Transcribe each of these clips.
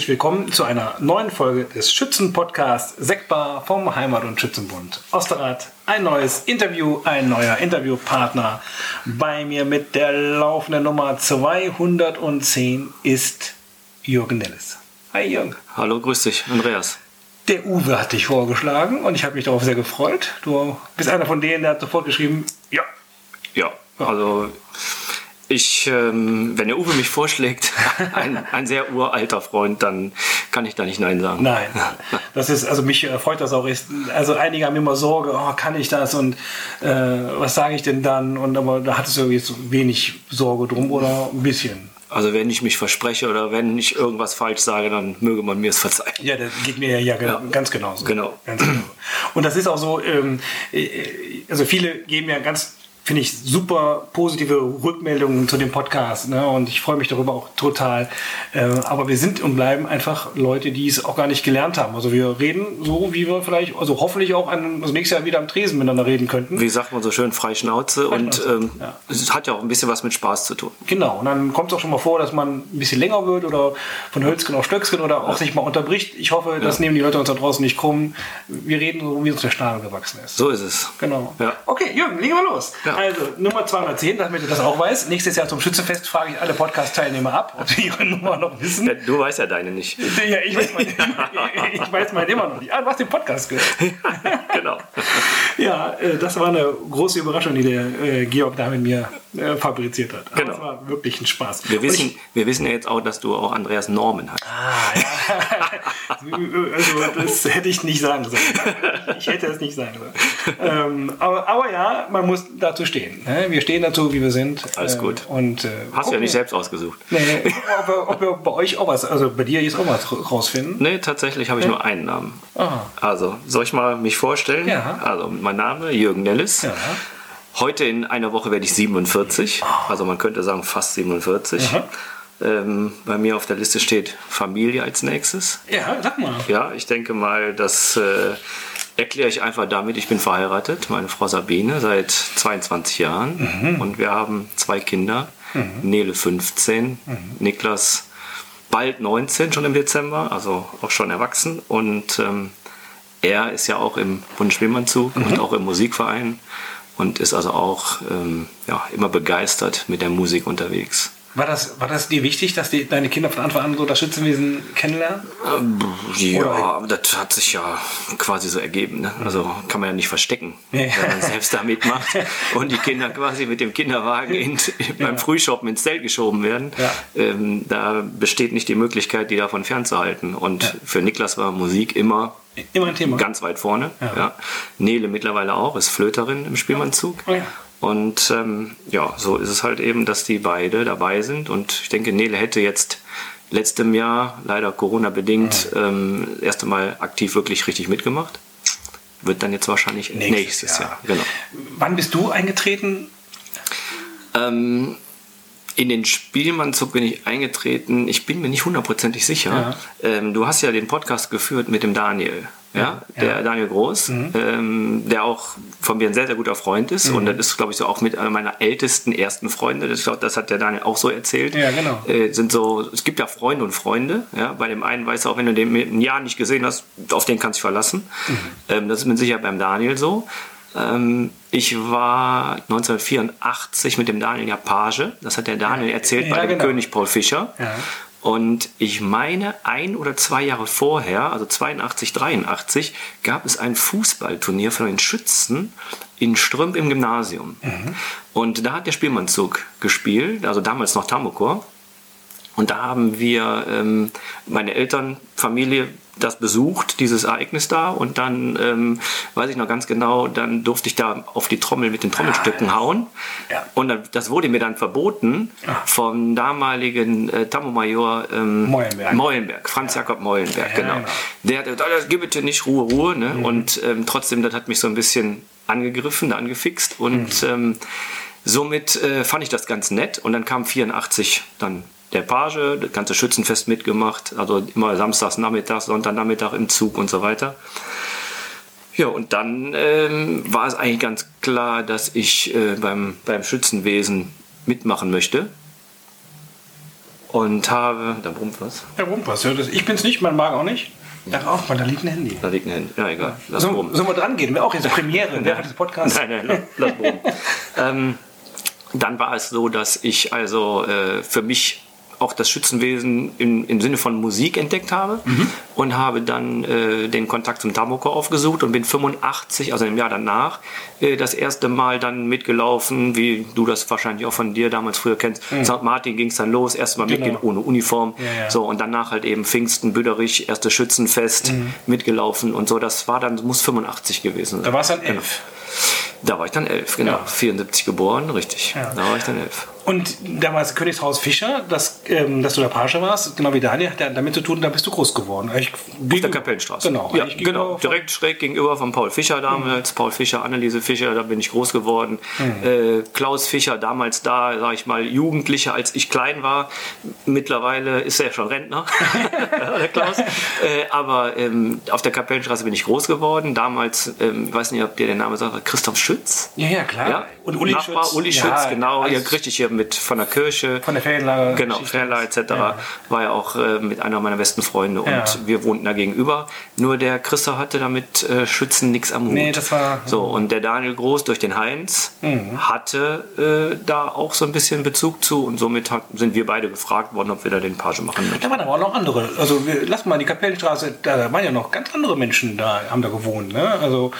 herzlich willkommen zu einer neuen Folge des Schützenpodcasts Sektbar vom Heimat- und Schützenbund Osterrad. Ein neues Interview, ein neuer Interviewpartner. Bei mir mit der laufenden Nummer 210 ist Jürgen Nellis. Hi Jürgen. Hallo, grüß dich, Andreas. Der Uwe hat dich vorgeschlagen und ich habe mich darauf sehr gefreut. Du bist einer von denen, der hat sofort geschrieben, ja. Ja, also ich, ähm, wenn der Uwe mich vorschlägt, ein, ein sehr uralter Freund, dann kann ich da nicht Nein sagen. Nein, das ist, also mich äh, freut das auch. Also einige haben immer Sorge, oh, kann ich das und äh, was sage ich denn dann? Und aber da hattest du jetzt wenig Sorge drum oder ein bisschen. Also wenn ich mich verspreche oder wenn ich irgendwas falsch sage, dann möge man mir es verzeihen. Ja, das geht mir ja, ja. ganz genauso. Genau. Ganz genau. Und das ist auch so, ähm, äh, also viele geben ja ganz finde ich super positive Rückmeldungen zu dem Podcast. Ne? Und ich freue mich darüber auch total. Äh, aber wir sind und bleiben einfach Leute, die es auch gar nicht gelernt haben. Also wir reden so, wie wir vielleicht, also hoffentlich auch an, also nächstes Jahr wieder am Tresen miteinander reden könnten. Wie sagt man so schön, frei Schnauze. und ähm, ja. es hat ja auch ein bisschen was mit Spaß zu tun. Genau. Und dann kommt es auch schon mal vor, dass man ein bisschen länger wird oder von Hölzchen auf Stöcksken oder auch ja. sich mal unterbricht. Ich hoffe, das ja. nehmen die Leute uns da draußen nicht krumm. Wir reden so, wie uns der Schnabel gewachsen ist. So ist es. Genau. Okay, Jürgen, legen wir los. Ja. Also Nummer 210, damit du das auch weißt. Nächstes Jahr zum Schützenfest frage ich alle Podcast-Teilnehmer ab, ob sie ihre Nummer noch wissen. Ja, du weißt ja deine nicht. Ja, ich weiß meine, ich weiß meine immer noch nicht. Ah, du hast den Podcast gehört. genau. Ja, äh, das war eine große Überraschung, die der äh, Georg da mit mir äh, fabriziert hat. genau. Das war wirklich ein Spaß. Wir wissen, ich, wir wissen ja jetzt auch, dass du auch Andreas Norman hast. Ah, ja. also das hätte ich nicht sagen sollen. Ich hätte es nicht sagen sollen. Ähm, aber, aber ja, man muss dazu stehen. Ne? Wir stehen dazu, wie wir sind. Alles gut. Äh, und, äh, Hast du ja nicht selbst ausgesucht. Nee, ob, wir, ob wir bei euch auch was, also bei dir jetzt auch was rausfinden? Nee, tatsächlich habe ich ja. nur einen Namen. Aha. Also, soll ich mal mich vorstellen? Ja. Also, mein Name Jürgen Nellis. Ja. Heute in einer Woche werde ich 47. Also, man könnte sagen fast 47. Ähm, bei mir auf der Liste steht Familie als nächstes. Ja, sag mal. Ja, ich denke mal, dass. Äh, erkläre ich einfach damit, ich bin verheiratet, meine Frau Sabine, seit 22 Jahren mhm. und wir haben zwei Kinder, mhm. Nele 15, mhm. Niklas bald 19 schon im Dezember, also auch schon erwachsen und ähm, er ist ja auch im Bundesschwimmanzug und mhm. auch im Musikverein und ist also auch ähm, ja, immer begeistert mit der Musik unterwegs. War das, war das dir wichtig, dass die, deine Kinder von Anfang an so das Schützenwesen kennenlernen? Ähm, ja, Oder? das hat sich ja quasi so ergeben. Ne? Also kann man ja nicht verstecken, ja. wenn man selbst da mitmacht und die Kinder quasi mit dem Kinderwagen in, ja. beim Frühshoppen ins Zelt geschoben werden. Ja. Ähm, da besteht nicht die Möglichkeit, die davon fernzuhalten. Und für Niklas war Musik immer Immer ein Thema. Ganz weit vorne. Ja. Nele mittlerweile auch, ist Flöterin im Spielmannzug. Oh ja. Und ähm, ja, so ist es halt eben, dass die beide dabei sind. Und ich denke, Nele hätte jetzt letztem Jahr, leider Corona-bedingt, ja. ähm, das erste Mal aktiv wirklich richtig mitgemacht. Wird dann jetzt wahrscheinlich nächstes, nächstes Jahr. Jahr. Genau. Wann bist du eingetreten? Ähm, in den Spielmannzug bin ich eingetreten. Ich bin mir nicht hundertprozentig sicher. Ja. Ähm, du hast ja den Podcast geführt mit dem Daniel. Ja, der ja. Daniel Groß, mhm. ähm, der auch von mir ein sehr, sehr guter Freund ist. Mhm. Und das ist, glaube ich, so auch mit einer meiner ältesten ersten Freunde. Das, das hat der Daniel auch so erzählt. Ja, genau. Äh, sind so, es gibt ja Freunde und Freunde. Ja? Bei dem einen weißt du auch, wenn du den ein Jahr nicht gesehen hast, auf den kannst du dich verlassen. Mhm. Ähm, das ist mit Sicherheit beim Daniel so. Ähm, ich war 1984 mit dem Daniel Page. Das hat der Daniel erzählt ja, bei dem genau. König Paul Fischer. Und ich meine, ein oder zwei Jahre vorher, also 82, 83, gab es ein Fußballturnier von den Schützen in Strümp im Gymnasium. Mhm. Und da hat der Spielmannzug gespielt, also damals noch Tamokor. Und da haben wir, ähm, meine Eltern, Familie, das besucht, dieses Ereignis da. Und dann, ähm, weiß ich noch ganz genau, dann durfte ich da auf die Trommel mit den Trommelstücken ah, hauen. Ja. Und dann, das wurde mir dann verboten ah. vom damaligen äh, Tammo-Major ähm, Meulenberg. Meulenberg, Franz ja. Jakob Meulenberg, genau. genau. Der hat gesagt, gib bitte nicht Ruhe, Ruhe. Ne? Mhm. Und ähm, trotzdem, das hat mich so ein bisschen angegriffen, angefixt. Und mhm. ähm, somit äh, fand ich das ganz nett. Und dann kam 84 dann der Page, das ganze Schützenfest mitgemacht, also immer samstags, nachmittags, Sonntagnachmittag im Zug und so weiter. Ja, und dann ähm, war es eigentlich ganz klar, dass ich äh, beim, beim Schützenwesen mitmachen möchte. und habe. Da brummt was. Ja, brummt was. Ja, das, ich bin's nicht, mein Magen auch nicht. Ach, auch, weil da liegt ein Handy. Da liegt ein Handy. Ja, egal. Lass So, brummen. sollen wir dran gehen? Wäre auch jetzt eine Premiere während des Podcasts. Nein, nein, lass- lass brummen. ähm, dann war es so, dass ich also äh, für mich auch das Schützenwesen im, im Sinne von Musik entdeckt habe und habe dann äh, den Kontakt zum Tamoko aufgesucht und bin 85, also im Jahr danach, äh, das erste Mal dann mitgelaufen, wie du das wahrscheinlich auch von dir damals früher kennst. St. Martin ging es dann los, erstmal Genau. mitgehen ohne Uniform. Ja, ja. So, und danach halt eben Pfingsten, Büderich, erstes Schützenfest mitgelaufen und so. Das war dann, muss 85 gewesen sein. Da war es dann elf. Da war ich dann elf, genau. Ja. 74 geboren, richtig. Da war ich dann elf. Und damals Königshaus Fischer, dass, ähm, dass du der Page warst, genau wie Daniel, hat ja damit zu tun, da bist du groß geworden. Ich, Auf der Kapellenstraße. Genau. ja, eigentlich genau. Direkt schräg gegenüber von Paul Fischer damals. Paul Fischer, Anneliese Fischer, da bin ich groß geworden. Äh, Klaus Fischer, damals da, sag ich mal, Jugendlicher, als ich klein war. Mittlerweile ist er ja schon Rentner, der Klaus. Äh, aber ähm, auf der Kapellenstraße bin ich groß geworden. Damals, ähm, ich weiß nicht, ob dir der Name sagt, Christoph Schütz. Ja, ja, klar. Ja, Und Uli Nachbar, Schütz. Uli Ja, Schütz, genau. alles Hier richtig hier mit von der Kirche. Von der Ferienlager. Genau, Geschichte. Etc. Ja. War ja auch äh, mit einer meiner besten Freunde und Ja. wir wohnten da gegenüber. Nur der Christoph hatte damit äh, Schützen nichts am Hut. Nee, das war- So, und der Daniel Groß durch den Heinz Mhm. hatte äh, da auch so ein bisschen Bezug zu und somit hat, sind wir beide gefragt worden, ob wir da den Page machen möchten. Da waren aber auch noch andere. Also wir, lass mal die Kapellenstraße, da waren ja noch ganz andere Menschen da, haben da gewohnt. Ne? Also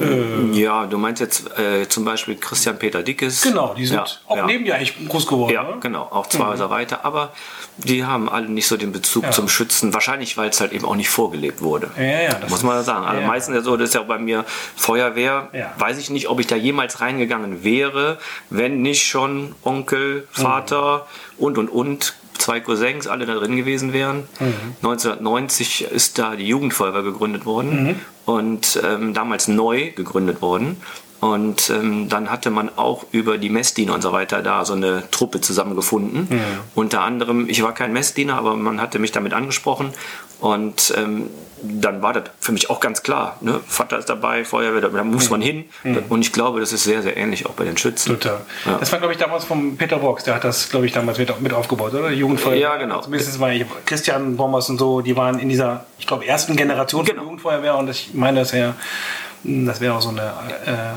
äh, Ja, du meinst jetzt äh, zum Beispiel Christian Peter Dickes. genau, die sind ja, auch ja. neben dir eigentlich groß geworden. Ja, ne? genau, auch zwei Häuser weiter, aber die haben alle nicht so den Bezug Ja. zum Schützen, wahrscheinlich weil es halt eben auch nicht vorgelebt wurde. Ja, ja, das Muss man sagen. Also ja. meistens ja so, das ist ja bei mir Feuerwehr, Ja. weiß ich nicht, ob ich da jemals reingegangen wäre, wenn nicht schon Onkel, Vater und und und zwei Cousins alle da drin gewesen wären. 1990 ist da die Jugendfeuerwehr gegründet worden und ähm, damals neu gegründet worden. Und ähm, dann hatte man auch über die Messdiener und so weiter da so eine Truppe zusammengefunden. Unter anderem, ich war kein Messdiener, aber man hatte mich damit angesprochen. Und ähm, dann war das für mich auch ganz klar. Ne? Vater ist dabei, Feuerwehr, da, muss man hin. Und ich glaube, das ist sehr, sehr ähnlich auch bei den Schützen. Total. Ja. Das war, glaube ich, damals vom Peter Box, der hat das, glaube ich, damals mit, mit aufgebaut, oder? Die Jugendfeuerwehr. Ja, genau. Zumindest war ich, Christian Bombers und so, die waren in dieser, ich glaube, ersten Generation Genau. von Jugendfeuerwehr und ich meine, das wäre das wäre auch so eine.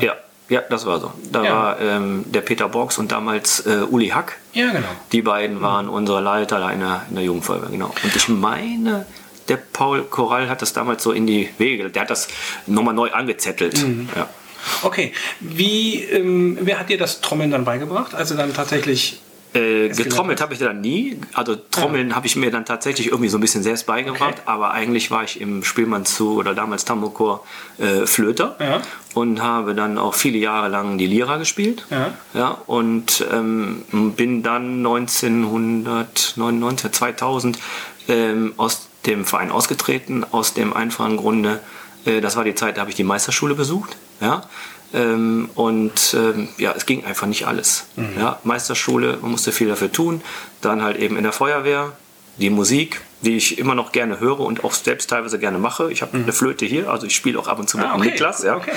Äh, Ja, ja, das war so. Da Ja. war ähm, der Peter Borgs und damals äh, Uli Hack. ja, genau. Die beiden waren unsere Leiter da in der, in der Jugendfeuerwehr, genau. Und ich meine, der Paul Korall hat das damals so in die Wege, der hat das nochmal neu angezettelt. Ja. Okay, wie, ähm, wer hat dir das Trommeln dann beigebracht? Also dann tatsächlich. Äh, getrommelt habe ich dann nie. Also Trommeln habe ich mir dann tatsächlich irgendwie so ein bisschen selbst beigebracht. Okay. Aber eigentlich war ich im Spielmannszug oder damals Tambourchor äh, Flöter Ja. und habe dann auch viele Jahre lang die Lira gespielt. Ja. Ja, und ähm, bin dann 1999, 2000 ähm, aus dem Verein ausgetreten, aus dem einfachen Grunde, äh, das war die Zeit, da habe ich die Meisterschule besucht. Ja, ähm, und ähm, ja, es ging einfach nicht alles. Ja, Meisterschule, man musste viel dafür tun. Dann halt eben in der Feuerwehr, die Musik, die ich immer noch gerne höre und auch selbst teilweise gerne mache. Ich habe eine Flöte hier, also ich spiele auch ab und zu mit Ah, okay. Niklas. Ja. Okay.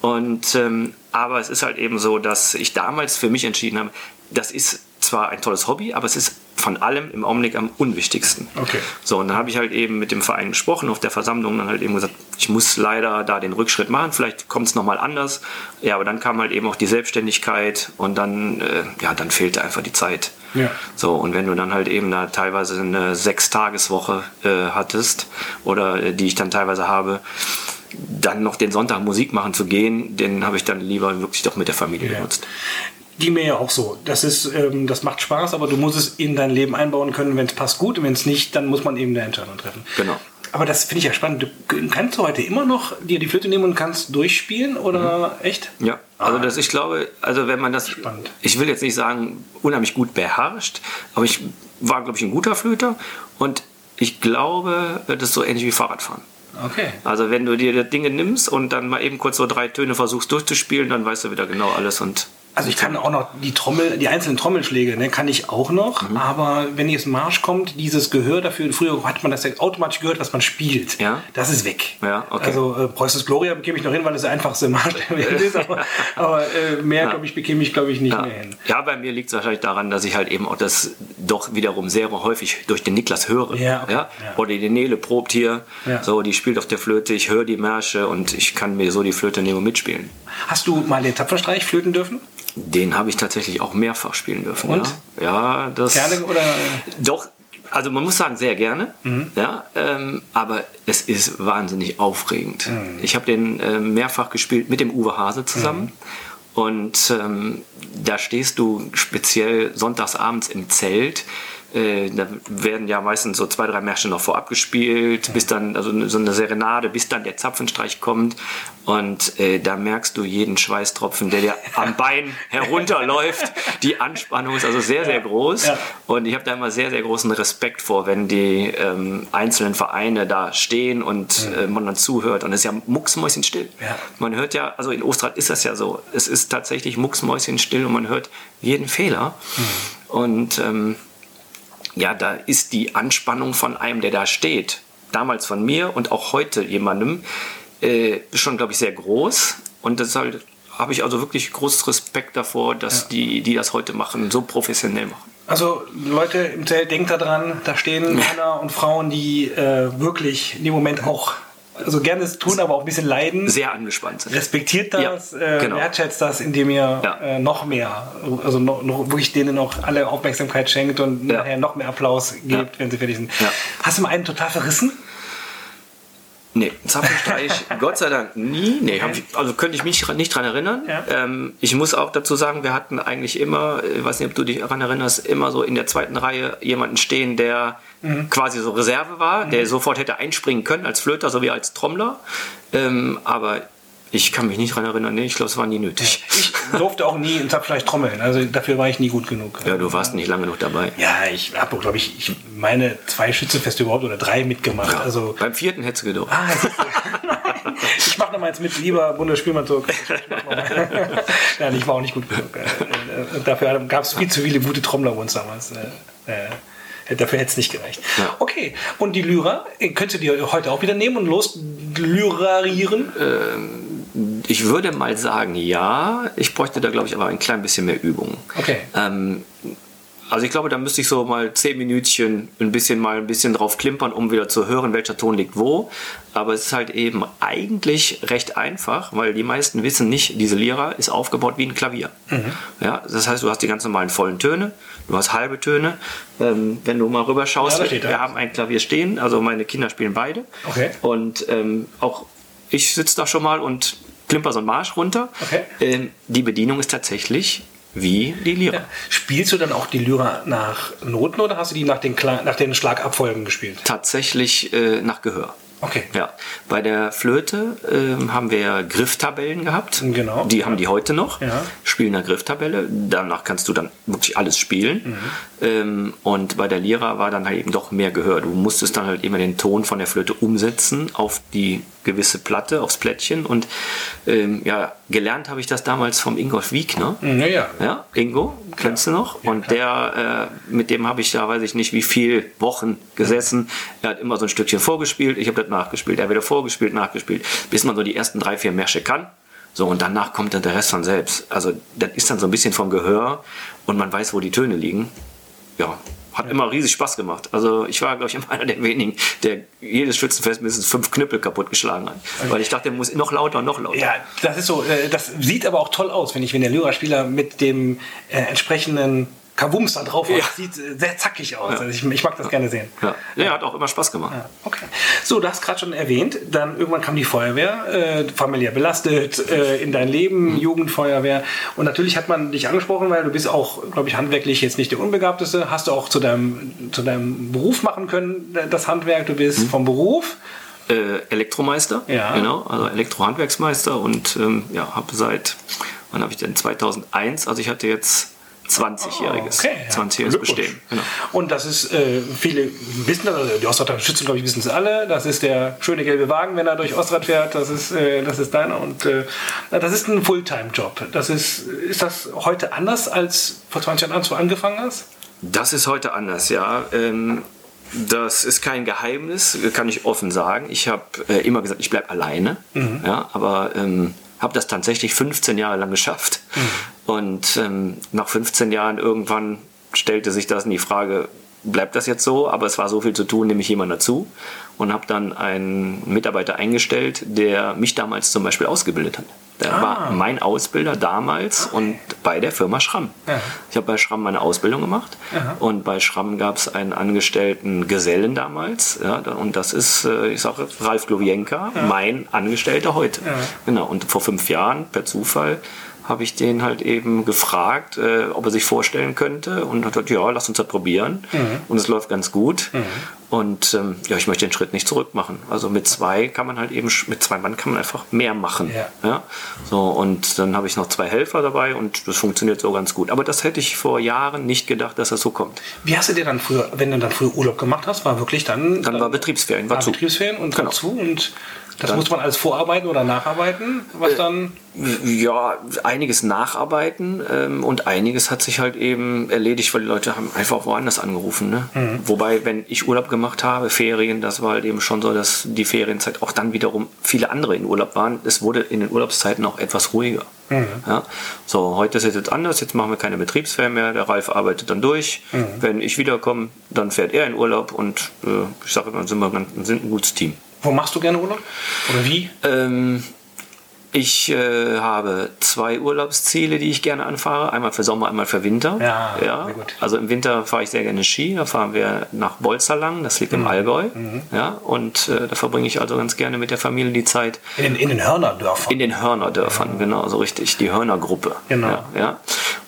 Und ähm, aber es ist halt eben so, dass ich damals für mich entschieden habe, das ist zwar ein tolles Hobby, aber es ist von allem im Augenblick am unwichtigsten. Okay. So, und dann habe ich halt eben mit dem Verein gesprochen, auf der Versammlung dann halt eben gesagt, ich muss leider da den Rückschritt machen, vielleicht kommt es nochmal anders. Ja, aber dann kam halt eben auch die Selbstständigkeit und dann, äh, ja, dann fehlte einfach die Zeit. Ja. So, und wenn du dann halt eben da teilweise eine Sechstageswoche äh, hattest oder äh, die ich dann teilweise habe, dann noch den Sonntag Musik machen zu gehen, den habe ich dann lieber wirklich doch mit der Familie Ja. genutzt. Die mir ja auch so. Das ist, ähm, das macht Spaß, aber du musst es in dein Leben einbauen können. Wenn es passt, gut. Und wenn es nicht, dann muss man eben eine Entscheidung treffen. Genau. Aber das finde ich ja spannend. Du kannst du heute immer noch dir die Flöte nehmen und kannst durchspielen oder echt? Ja, also Ah. das, ich glaube, also wenn man das, Spannend. ich will jetzt nicht sagen, unheimlich gut beherrscht, aber ich war, glaube ich, ein guter Flöter und ich glaube, das ist so ähnlich wie Fahrradfahren. Okay. Also wenn du dir Dinge nimmst und dann mal eben kurz so drei Töne versuchst durchzuspielen, dann weißt du wieder genau alles und Also ich kann auch noch die Trommel, die einzelnen Trommelschläge, ne, kann ich auch noch. Mhm. Aber wenn jetzt Marsch kommt, dieses Gehör dafür, früher hat man das ja automatisch gehört, was man spielt. Ja. Das ist weg. Ja, okay. Also äh, Preußens Gloria bekäme ich noch hin, weil das der einfachste Marsch ist. Aber, aber äh, mehr, ja. glaube ich, bekäme ich, glaube ich, nicht ja. mehr hin. Ja, bei mir liegt es wahrscheinlich daran, dass ich halt eben auch das doch wiederum sehr häufig durch den Niklas höre. Ja, okay. ja? Oder die Nele probt hier, so, die spielt auf der Flöte, ich höre die Märsche und ich kann mir so die Flöte nehmen und mitspielen. Hast du mal den Tapferstreich flöten dürfen? Den habe ich tatsächlich auch mehrfach spielen dürfen. Und? Ja, ja das. Gerne oder? Doch, also man muss sagen, sehr gerne. Mhm. Ja, ähm, aber es ist wahnsinnig aufregend. Mhm. Ich habe den äh, mehrfach gespielt mit dem Uwe Hase zusammen. Mhm. Und ähm, da stehst du speziell sonntagsabends im Zelt äh, da werden ja meistens so zwei, drei Märsche noch vorab gespielt, bis dann, also so eine Serenade, bis dann der Zapfenstreich kommt. Und äh, da merkst du jeden Schweißtropfen, der dir am Bein herunterläuft. Die Anspannung ist also sehr, sehr groß. Ja. Und ich habe da immer sehr, sehr großen Respekt vor, wenn die ähm, einzelnen Vereine da stehen und äh, man dann zuhört. Und es ist ja mucksmäuschenstill. Ja. Man hört ja, also in Ostrad ist das ja so. Es ist tatsächlich mucksmäuschenstill und man hört jeden Fehler. Mhm. Und ähm, ja, da ist die Anspannung von einem, der da steht, damals von mir und auch heute jemandem, äh, schon, glaube ich, sehr groß. Und deshalb habe ich also wirklich großen Respekt davor, dass ja. die, die das heute machen, so professionell machen. Also Leute im Zelt, denkt daran, da stehen Männer und Frauen, die äh, wirklich in dem Moment auch also gerne es tun, aber auch ein bisschen leiden. Sehr angespannt sind. Respektiert das, ja, genau. äh, wertschätzt das, indem ihr ja. äh, noch mehr, also noch, noch, wirklich denen noch alle Aufmerksamkeit schenkt und ja. nachher noch mehr Applaus gebt, wenn sie fertig sind. Hast du mal einen total verrissen? Nee, Zapfenstreich, Gott sei Dank nie. Nee, ich, also könnte ich mich nicht dran erinnern. Ja. Ähm, ich muss auch dazu sagen, wir hatten eigentlich immer, ich weiß nicht, ob du dich daran erinnerst, immer so in der zweiten Reihe jemanden stehen, der mhm. quasi so Reserve war, mhm. der sofort hätte einspringen können als Flöter sowie als Trommler. Ähm, aber ich kann mich nicht daran erinnern, nee, ich glaube, es war nie nötig. Ich durfte auch nie in Zapfenstreich trommeln, also dafür war ich nie gut genug. Ja, du warst nicht lange genug dabei. Ja, ich habe, glaube ich, ich, meine zwei Schützenfeste überhaupt oder drei mitgemacht. Ja, also, beim vierten hättest du gedurft. Ah, ich mache noch mal jetzt mit, lieber Bundesspielmannzug. ja, ich war auch nicht gut genug. Äh, äh, dafür gab es viel zu viele gute Trommler bei uns damals. Äh, dafür hätte es nicht gereicht. Ja. Okay, und die Lyra, könntest du die heute auch wieder nehmen und los lyrarieren? Ähm ich würde mal sagen, ja. Ich bräuchte da, glaube ich, aber ein klein bisschen mehr Übung. Okay. Ähm, also ich glaube, da müsste ich so mal zehn Minütchen ein bisschen mal ein bisschen drauf klimpern, um wieder zu hören, welcher Ton liegt wo. Aber es ist halt eben eigentlich recht einfach, weil die meisten wissen nicht, diese Lira ist aufgebaut wie ein Klavier. Mhm. Ja, das heißt, du hast die ganz normalen vollen Töne, du hast halbe Töne. Ähm, wenn du mal rüber schaust, ja, wir haben ein Klavier stehen, also meine Kinder spielen beide. Okay. Und ähm, auch ich sitze da schon mal und klimper so einen Marsch runter. Okay. Ähm, die Bedienung ist tatsächlich wie die Lyra. Ja. Spielst du dann auch die Lyra nach Noten oder hast du die nach den, nach den Schlagabfolgen gespielt? Tatsächlich äh, nach Gehör. Okay. Ja. Bei der Flöte äh, haben wir Grifftabellen gehabt. Genau. Die haben die heute noch. Ja. Spielen eine Grifftabelle. Danach kannst du dann wirklich alles spielen. Mhm. Ähm, und bei der Lira war dann halt eben doch mehr Gehör. Du musstest dann halt immer den Ton von der Flöte umsetzen auf die gewisse Platte, aufs Plättchen. Und ähm, ja, gelernt habe ich das damals vom Ingolf Wiegner. Ja, ja. ja Ingo, kennst du noch? Ja, und der, äh, mit dem habe ich da, weiß ich nicht, wie viele Wochen gesessen. Er hat immer so ein Stückchen vorgespielt, ich habe das nachgespielt. Er hat wieder vorgespielt, nachgespielt, bis man so die ersten drei, vier Märsche kann. So, und danach kommt dann der Rest von selbst. Also, das ist dann so ein bisschen vom Gehör und man weiß, wo die Töne liegen. Ja, hat ja. immer riesig Spaß gemacht. Also ich war, glaube ich, immer einer der wenigen, der jedes Schützenfest mindestens fünf Knüppel kaputtgeschlagen hat. Okay. Weil ich dachte, der muss noch lauter, noch lauter. Ja, das ist so. Äh, das sieht aber auch toll aus, wenn ich, wenn der Lyra-Spieler mit dem äh, entsprechenden Kavums da drauf ja. sieht äh, sehr zackig aus. Ja. Also ich, ich, mag das gerne sehen. Ja. ja, hat auch immer Spaß gemacht. Ja. Okay. So, du hast gerade schon erwähnt, dann irgendwann kam die Feuerwehr, äh, familiär belastet, äh, in dein Leben, mhm. Jugendfeuerwehr. Und natürlich hat man dich angesprochen, weil du bist auch, glaube ich, handwerklich jetzt nicht der Unbegabteste. Hast du auch zu deinem, zu deinem Beruf machen können, das Handwerk. Du bist mhm. vom Beruf äh, Elektromeister, ja. genau, also Elektrohandwerksmeister und ähm, ja, habe seit, wann habe ich denn, 2001, also ich hatte jetzt 20-jähriges Okay, ja. 20-jähriges Bestehen. Genau. Und das ist, äh, viele wissen das, also die Ostrad Schützen, glaube ich, wissen es alle. Das ist der schöne gelbe Wagen, wenn er durch Ostrad fährt. Das ist, äh, das ist deiner. Und äh, das ist ein Fulltime-Job. Das ist, ist das heute anders als vor 20 Jahren, als du angefangen hast? Das ist heute anders, ja. Ähm, das ist kein Geheimnis, kann ich offen sagen. Ich habe äh, immer gesagt, ich bleibe alleine, ja, aber ähm, habe das tatsächlich 15 Jahre lang geschafft. Und ähm, nach 15 Jahren irgendwann stellte sich das in die Frage, bleibt das jetzt so? Aber es war so viel zu tun, nehme ich jemanden dazu und habe dann einen Mitarbeiter eingestellt, der mich damals zum Beispiel ausgebildet hat. Der Ah. war mein Ausbilder damals und bei der Firma Schramm. Ja. Ich habe bei Schramm meine Ausbildung gemacht Aha. und bei Schramm gab es einen angestellten Gesellen damals. Ja, und das ist, äh, ich sage, Ralf Glowienka, mein Angestellter heute. Ja. Genau. Und vor fünf Jahren, per Zufall, habe ich den halt eben gefragt, äh, ob er sich vorstellen könnte und hat gesagt, ja, lass uns das probieren. Mhm. Und es läuft ganz gut. Und ähm, ja, ich möchte den Schritt nicht zurück machen. Also mit zwei kann man halt eben, mit zwei Mann kann man einfach mehr machen. Ja. So, und dann habe ich noch zwei Helfer dabei und das funktioniert so ganz gut. Aber das hätte ich vor Jahren nicht gedacht, dass das so kommt. Wie hast du dir dann früher, wenn du dann früher Urlaub gemacht hast, war wirklich dann, Dann war Betriebsferien, war war zu. Betriebsferien und Genau. dazu und das Äh, muss man alles vorarbeiten oder nacharbeiten, was dann Ja, einiges nacharbeiten ähm, und einiges hat sich halt eben erledigt, weil die Leute haben einfach woanders angerufen. Ne? Mhm. Wobei, wenn ich Urlaub gemacht habe, Ferien, das war halt eben schon so, dass die Ferienzeit auch dann wiederum viele andere in Urlaub waren. Es wurde in den Urlaubszeiten auch etwas ruhiger. Mhm. Ja? So, heute ist es jetzt anders, jetzt machen wir keine Betriebsferien mehr, der Ralf arbeitet dann durch. Mhm. Wenn ich wiederkomme, dann fährt er in Urlaub und äh, ich sage, dann sind wir ganz, sind ein gutes Team. Wo machst du gerne Urlaub? Oder wie? Ähm, ich äh, habe zwei Urlaubsziele, die ich gerne anfahre. Einmal für Sommer, einmal für Winter. Ja, sehr gut. Also im Winter fahre ich sehr gerne Ski. Da fahren wir nach Bolzerlang, das Mhm. liegt im Allgäu. Ja, und äh, da verbringe ich also ganz gerne mit der Familie die Zeit. In den, in den Hörnerdörfern. In den Hörnerdörfern, genau, so richtig. Die Hörnergruppe. Genau. Ja, ja.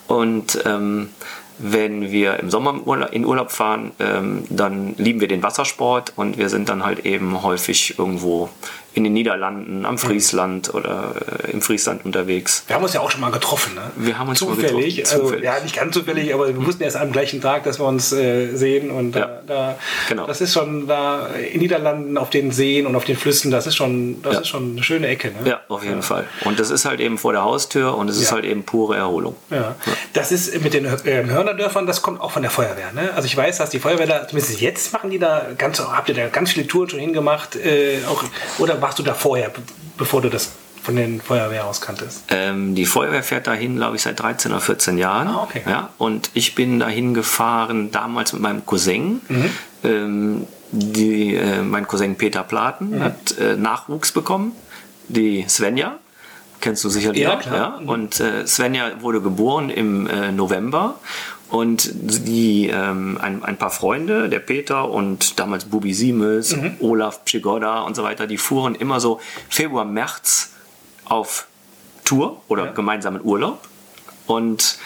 Und ähm, wenn wir im Sommer in Urlaub fahren, ähm, dann lieben wir den Wassersport und wir sind dann halt eben häufig irgendwo in den Niederlanden, am Friesland oder äh, im Friesland unterwegs. Wir haben uns ja auch schon mal getroffen, ne? Wir haben uns mal zufällig. getroffen, Also, zufällig. ja, nicht ganz zufällig, aber wir wussten erst am gleichen Tag, dass wir uns äh, sehen. Und Ja, da, da, genau. das ist schon da in Niederlanden auf den Seen und auf den Flüssen, das ist schon, das Ja. ist schon eine schöne Ecke. Ne? Ja, auf jeden Fall. Und das ist halt eben vor der Haustür und es ist Ja. halt eben pure Erholung. Ja. Das ist mit den ähm, Hörnerdörfern, das kommt auch von der Feuerwehr. Ne? Also ich weiß, dass die Feuerwehr da, zumindest jetzt machen die da ganz, habt ihr da ganz viele Touren schon hingemacht, äh, auch, oder warst du da vorher, be- bevor du das von den Feuerwehr aus kanntest? Ähm, die Feuerwehr fährt dahin, glaube ich, seit 13 oder 14 Jahren. Ah, okay. ja, und ich bin dahin gefahren damals mit meinem Cousin. Mhm. Ähm, die, äh, mein Cousin Peter Platen Mhm. hat äh, Nachwuchs bekommen. Die Svenja. Kennst du sicherlich Ja, auch. klar. Mhm. Und äh, Svenja wurde geboren im äh, November. Und die, ähm, ein, ein paar Freunde, der Peter und damals Bubi Siemens, Mhm. Olaf Pschigoda und so weiter, die fuhren immer so Februar, März auf Tour oder Ja. gemeinsamen Urlaub. Und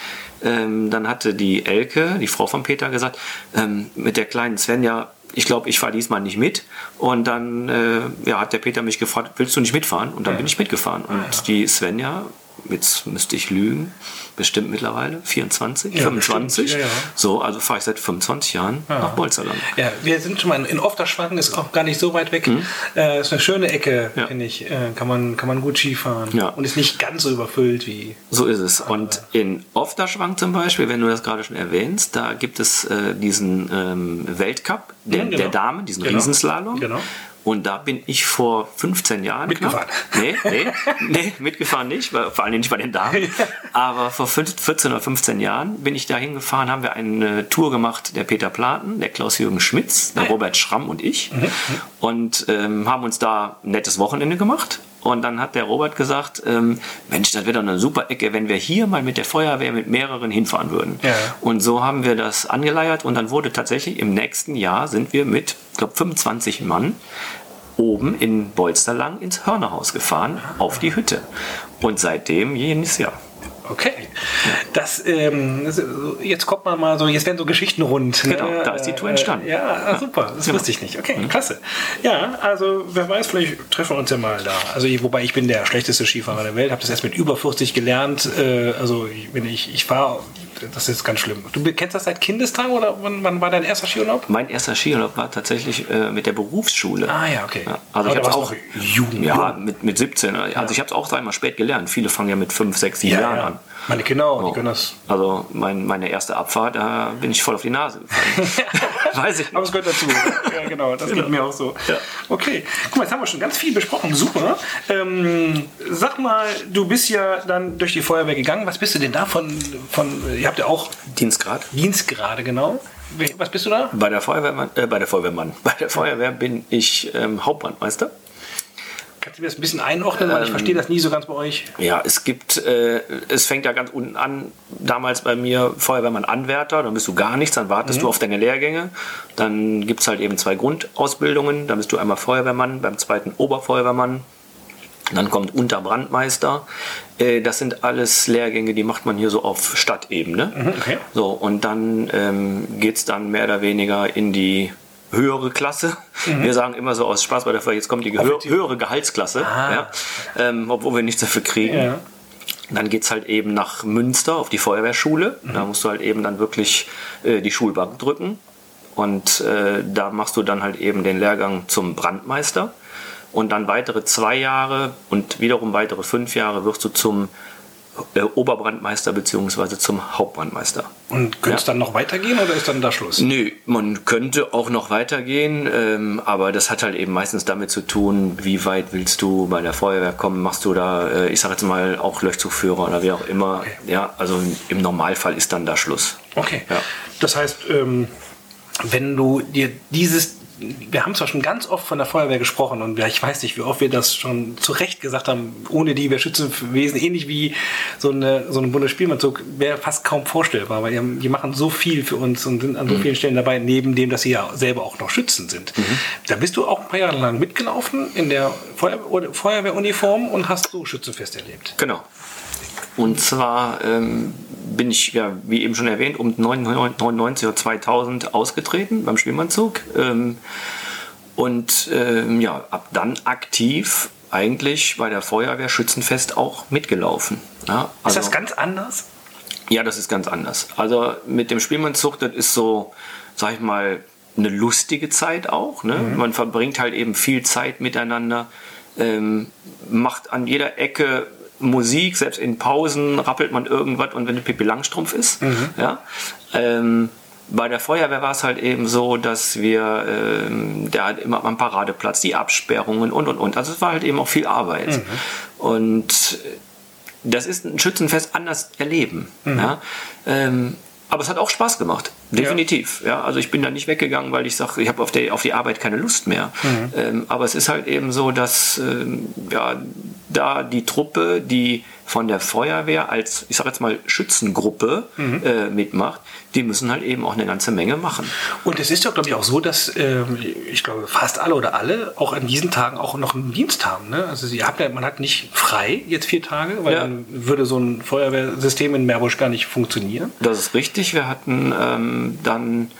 ähm, dann hatte die Elke, die Frau von Peter, gesagt, ähm, mit der kleinen Svenja, ich glaube, ich fahre diesmal nicht mit. Und dann äh, ja, hat der Peter mich gefragt, willst du nicht mitfahren? Und dann Ja. bin ich mitgefahren. Und die Svenja, jetzt müsste ich lügen, bestimmt mittlerweile 24, Ja, 25. bestimmt. Ja, ja. So, also fahre ich seit 25 Jahren nach Bolzerland. Ja, wir sind schon mal in Ofterschwagen, ist auch gar nicht so weit weg. Äh, ist eine schöne Ecke, Mhm. Finde ich. Äh, kann, man, kann man gut Skifahren. Ja. Und ist nicht ganz so überfüllt wie. So ist es. Und in Ofterschwang zum Beispiel, wenn du das gerade schon erwähnst, da gibt es äh, diesen ähm, Weltcup der, Mhm, genau. der Damen, diesen Genau. Riesenslalom. Genau. Und da bin ich vor 15 Jahren Mitgefahren. knapp- Nee, nee, nee, mitgefahren nicht, weil, vor allem nicht bei den Damen. Aber vor 15 14 oder 15 Jahren bin ich da hingefahren, haben wir eine Tour gemacht, der Peter Platen, der Klaus-Jürgen Schmitz, der Ah. Robert Schramm und ich. Mhm, Und ähm, haben uns da ein nettes Wochenende gemacht. Und dann hat der Robert gesagt, ähm, Mensch, das wäre doch eine super Ecke, wenn wir hier mal mit der Feuerwehr mit mehreren hinfahren würden. Ja. Und so haben wir das angeleiert und dann wurde tatsächlich im nächsten Jahr sind wir mit, ich glaube, 25 Mann oben in Bolsterlang ins Hörnerhaus gefahren, auf die Hütte. Und seitdem jedes Jahr. Okay. Das, ähm, jetzt kommt man mal so, jetzt werden so Geschichten rund. ne? Genau, da ist die Tour entstanden. Äh, ja, ah, super. Das Genau. wusste ich nicht. Okay, klasse. Ja, also wer weiß, vielleicht treffen wir uns ja mal da. Also ich, wobei ich bin der schlechteste Skifahrer der Welt, habe das erst mit über 40 gelernt. Äh, also ich, bin ich, ich fahre das ist ganz schlimm. Du kennst das seit Kindestagen oder wann, wann war dein erster Skiurlaub? Mein erster Skiurlaub war tatsächlich äh, mit der Berufsschule. Ah ja, okay. Ja, also Aber ich habe auch jung. Ja, mit, mit 17. Also ich habe es auch einmal spät gelernt. Viele fangen ja mit 5, 6, 7 ja, Jahren ja. an. Meine Kinder, auch, So. die können das. Also mein, meine erste Abfahrt, da bin ich voll auf die Nase gefallen. Weiß ich Aber es gehört dazu. ja, genau, das geht mir auch so. Ja. Okay, guck mal, jetzt haben wir schon ganz viel besprochen. Super. Ähm, sag mal, du bist ja dann durch die Feuerwehr gegangen. Was bist du denn da von, von ihr habt ja auch Dienstgrad. Dienstgrade, genau. Was bist du da? Bei der Feuerwehrmann, äh, bei der Feuerwehrmann, bei der Feuerwehr bin ich ähm, Hauptbrandmeister. Kannst du mir das ein bisschen einordnen? Weil ich verstehe das nie so ganz bei euch. Ja, es gibt, äh, es fängt ja ganz unten an, damals bei mir Feuerwehrmann Anwärter, dann bist du gar nichts, dann wartest du auf deine Lehrgänge. Dann gibt es halt eben zwei Grundausbildungen, dann bist du einmal Feuerwehrmann, beim zweiten Oberfeuerwehrmann. Dann kommt Unterbrandmeister. Äh, das sind alles Lehrgänge, die macht man hier so auf Stadtebene. okay. So, und dann ähm, geht es dann mehr oder weniger in die höhere Klasse. Wir sagen immer so aus Spaß bei der Feuerwehr, jetzt kommt die gehö höhere Gehaltsklasse, Ah. ja, ähm, obwohl wir nichts dafür kriegen. Ja. Dann geht es halt eben nach Münster auf die Feuerwehrschule. Da musst du halt eben dann wirklich äh, die Schulbank drücken. Und äh, da machst du dann halt eben den Lehrgang zum Brandmeister. Und dann weitere zwei Jahre und wiederum weitere fünf Jahre wirst du zum Oberbrandmeister bzw. zum Hauptbrandmeister. Und könnte es Ja. dann noch weitergehen oder ist dann da Schluss? Nö, man könnte auch noch weitergehen, ähm, aber das hat halt eben meistens damit zu tun, wie weit willst du bei der Feuerwehr kommen, machst du da, äh, ich sag jetzt mal, auch Löschzugführer oder wie auch immer. Ja, also im Normalfall ist dann da Schluss. Okay. Ja. Das heißt, ähm, wenn du dir dieses, wir haben zwar schon ganz oft von der Feuerwehr gesprochen und ich weiß nicht, wie oft wir das schon zu Recht gesagt haben, ohne die wäre Schützenwesen ähnlich wie so, eine, so ein Bundesspielmannzug, wäre fast kaum vorstellbar, weil die, machen so viel für uns und sind an so vielen Stellen dabei, neben dem, dass sie ja selber auch noch Schützen sind. Da bist du auch ein paar Jahre lang mitgelaufen in der Feuerwehruniform und hast so Schützenfest erlebt. Genau. Und zwar ähm, bin ich, ja, wie eben schon erwähnt, um 99 oder 2000 ausgetreten beim Spielmannzug. Ähm, und ähm, ja, ab dann aktiv eigentlich bei der Feuerwehr Schützenfest auch mitgelaufen. Ja, Ist also- das ganz anders? ja, das ist ganz anders. Also mit dem Spielmannzug, das ist so, sag ich mal, eine lustige Zeit auch. Ne? Man verbringt halt eben viel Zeit miteinander, ähm, macht an jeder Ecke Musik, selbst in Pausen rappelt man irgendwas und wenn eine Pippi Langstrumpf ist. Ja? Ähm, bei der Feuerwehr war es halt eben so, dass wir, ähm, hat immer am Paradeplatz, die Absperrungen und und und. Also es war halt eben auch viel Arbeit. Und das ist ein Schützenfest anders erleben. Ja? Ähm, aber es hat auch Spaß gemacht, definitiv. Ja. also ich bin da nicht weggegangen, weil ich sage, ich habe auf, der- auf die Arbeit keine Lust mehr. Ähm, aber es ist halt eben so, dass ähm, ja, da die Truppe, die von der Feuerwehr als, ich sage jetzt mal, Schützengruppe äh, mitmacht, die müssen halt eben auch eine ganze Menge machen. Und es ist ja, glaube ich, auch so, dass ähm, ich glaube, fast alle oder alle auch an diesen Tagen auch noch einen Dienst haben. Ne? Also sie habt ja, man hat nicht frei jetzt vier Tage, weil Ja. dann würde so ein Feuerwehrsystem in Meerbusch gar nicht funktionieren. Das ist richtig. Wir hatten ähm, dann,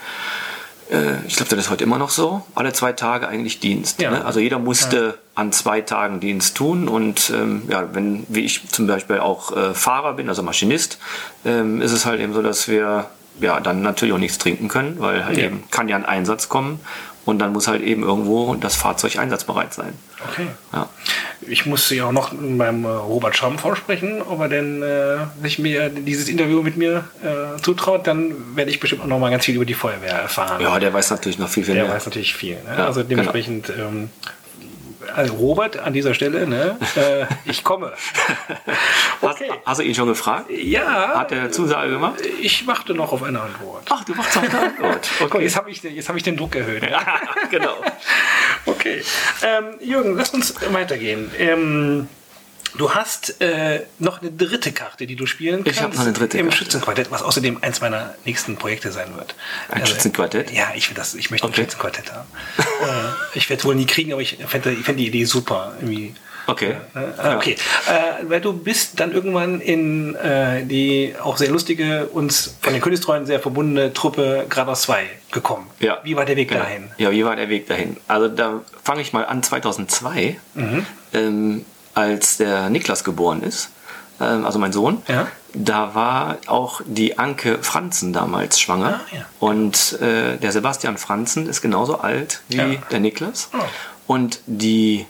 äh, ich glaube, das ist heute immer noch so, alle zwei Tage eigentlich Dienst. Ja. Ne? Also jeder musste an zwei Tagen Dienst tun. Und ähm, ja, wenn, wie ich zum Beispiel auch äh, Fahrer bin, also Maschinist, ähm, ist es halt eben so, dass wir ja dann natürlich auch nichts trinken können, weil halt Ja. eben kann ja ein Einsatz kommen. Und dann muss halt eben irgendwo das Fahrzeug einsatzbereit sein. Okay. Ja. Ich musste ja auch noch beim äh, Robert Schramm vorsprechen, ob er denn äh, sich mir dieses Interview mit mir äh, zutraut, dann werde ich bestimmt auch noch mal ganz viel über die Feuerwehr erfahren. ja, der weiß natürlich noch viel, viel Der mehr. weiß natürlich viel. Ne? Ja, also dementsprechend, ähm, also Robert an dieser Stelle, ne? äh, ich komme. Okay. Hast, hast du ihn schon gefragt? Ja, Hat er Zusage gemacht? ich warte noch auf eine Antwort. Ach, du machst eine Antwort. Guck, jetzt habe ich, jetzt hab ich den Druck erhöht. genau. Okay. Ähm, Jürgen, lass uns weitergehen. Ähm, du hast äh, noch eine dritte Karte, die du spielen kannst. Ich hab noch eine dritte Im Karte. Schützenquartett, was außerdem eins meiner nächsten Projekte sein wird. Ein Schützenquartett? Ja, ich, will das, ich möchte Okay. ein Schützenquartett haben. äh, ich werde es wohl nie kriegen, aber ich fände fänd die Idee super. Irgendwie. Okay. Äh, okay, äh, weil du bist dann irgendwann in äh, die auch sehr lustige, uns von den Königstreuen sehr verbundene Truppe Gradus 2 gekommen. Ja. Wie war der Weg Genau. dahin? Ja, wie war der Weg dahin? Also da fange ich mal an 2002, Mhm. ähm, als der Niklas geboren ist. ähm, also mein Sohn, Ja. da war auch die Anke Franzen damals schwanger. Ah, ja. Und äh, der Sebastian Franzen ist genauso alt wie Ja. der Niklas. Oh. Und die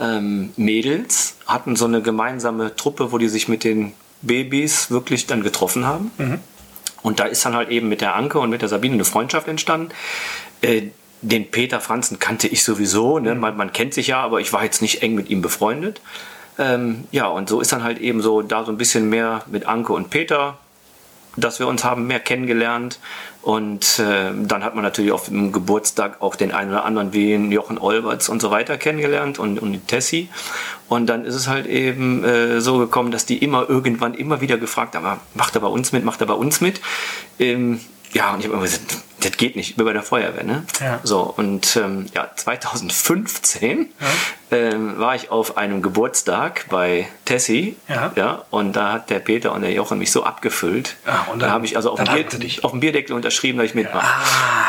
ähm, Mädels hatten so eine gemeinsame Truppe, wo die sich mit den Babys wirklich dann getroffen haben. Mhm. Und da ist dann halt eben mit der Anke und mit der Sabine eine Freundschaft entstanden. Äh, den Peter Franzen kannte ich sowieso, Mhm. ne? man, man kennt sich ja, aber ich war jetzt nicht eng mit ihm befreundet. Ähm, ja, und so ist dann halt eben so da so ein bisschen mehr mit Anke und Peter, dass wir uns haben mehr kennengelernt. Und äh, dann hat man natürlich auf dem Geburtstag auch den einen oder anderen wie Jochen Olberts und so weiter kennengelernt und, und die Tessie. Und dann ist es halt eben äh, so gekommen, dass die immer irgendwann immer wieder gefragt haben, macht er bei uns mit, macht er bei uns mit. Ähm, ja, und ich habe immer gesagt, das geht nicht, ich bin bei der Feuerwehr. Ne? Ja. So, und ähm, ja, 2015 ähm, war ich auf einem Geburtstag bei Tessie. Ja. Ja, und da hat der Peter und der Jochen mich so abgefüllt. Ah, und da dann- habe ich also auf dem, Bier, auf dem Bierdeckel unterschrieben, dass ich mitmache.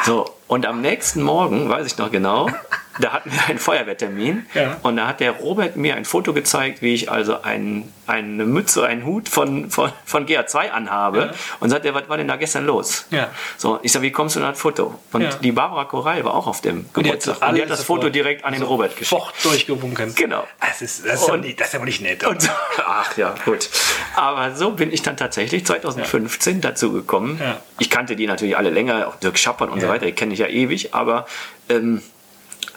So, und am nächsten Morgen, weiß ich noch genau, da hatten wir einen Feuerwehrtermin. Ja. Und da hat der Robert mir ein Foto gezeigt, wie ich also ein, eine Mütze, einen Hut von, von, von GA2 anhabe. Und sagt er, was war denn da gestern los? Ja. So, ich sage, wie kommst du an das Foto? Und Ja. die Barbara Korall war auch auf dem Geburtstag. Und die hat das Foto direkt an den Robert geschickt. Durchgewunken. Genau. Das ist, das ist, ja, Und- nicht, das ist ja wohl nicht nett. Und, ach ja, gut. Aber so bin ich dann tatsächlich 2015 dazu gekommen. Ja. Ich kannte die natürlich alle länger, auch Dirk Schappern und so Ja. weiter, die kenne ich ja ewig, aber ähm,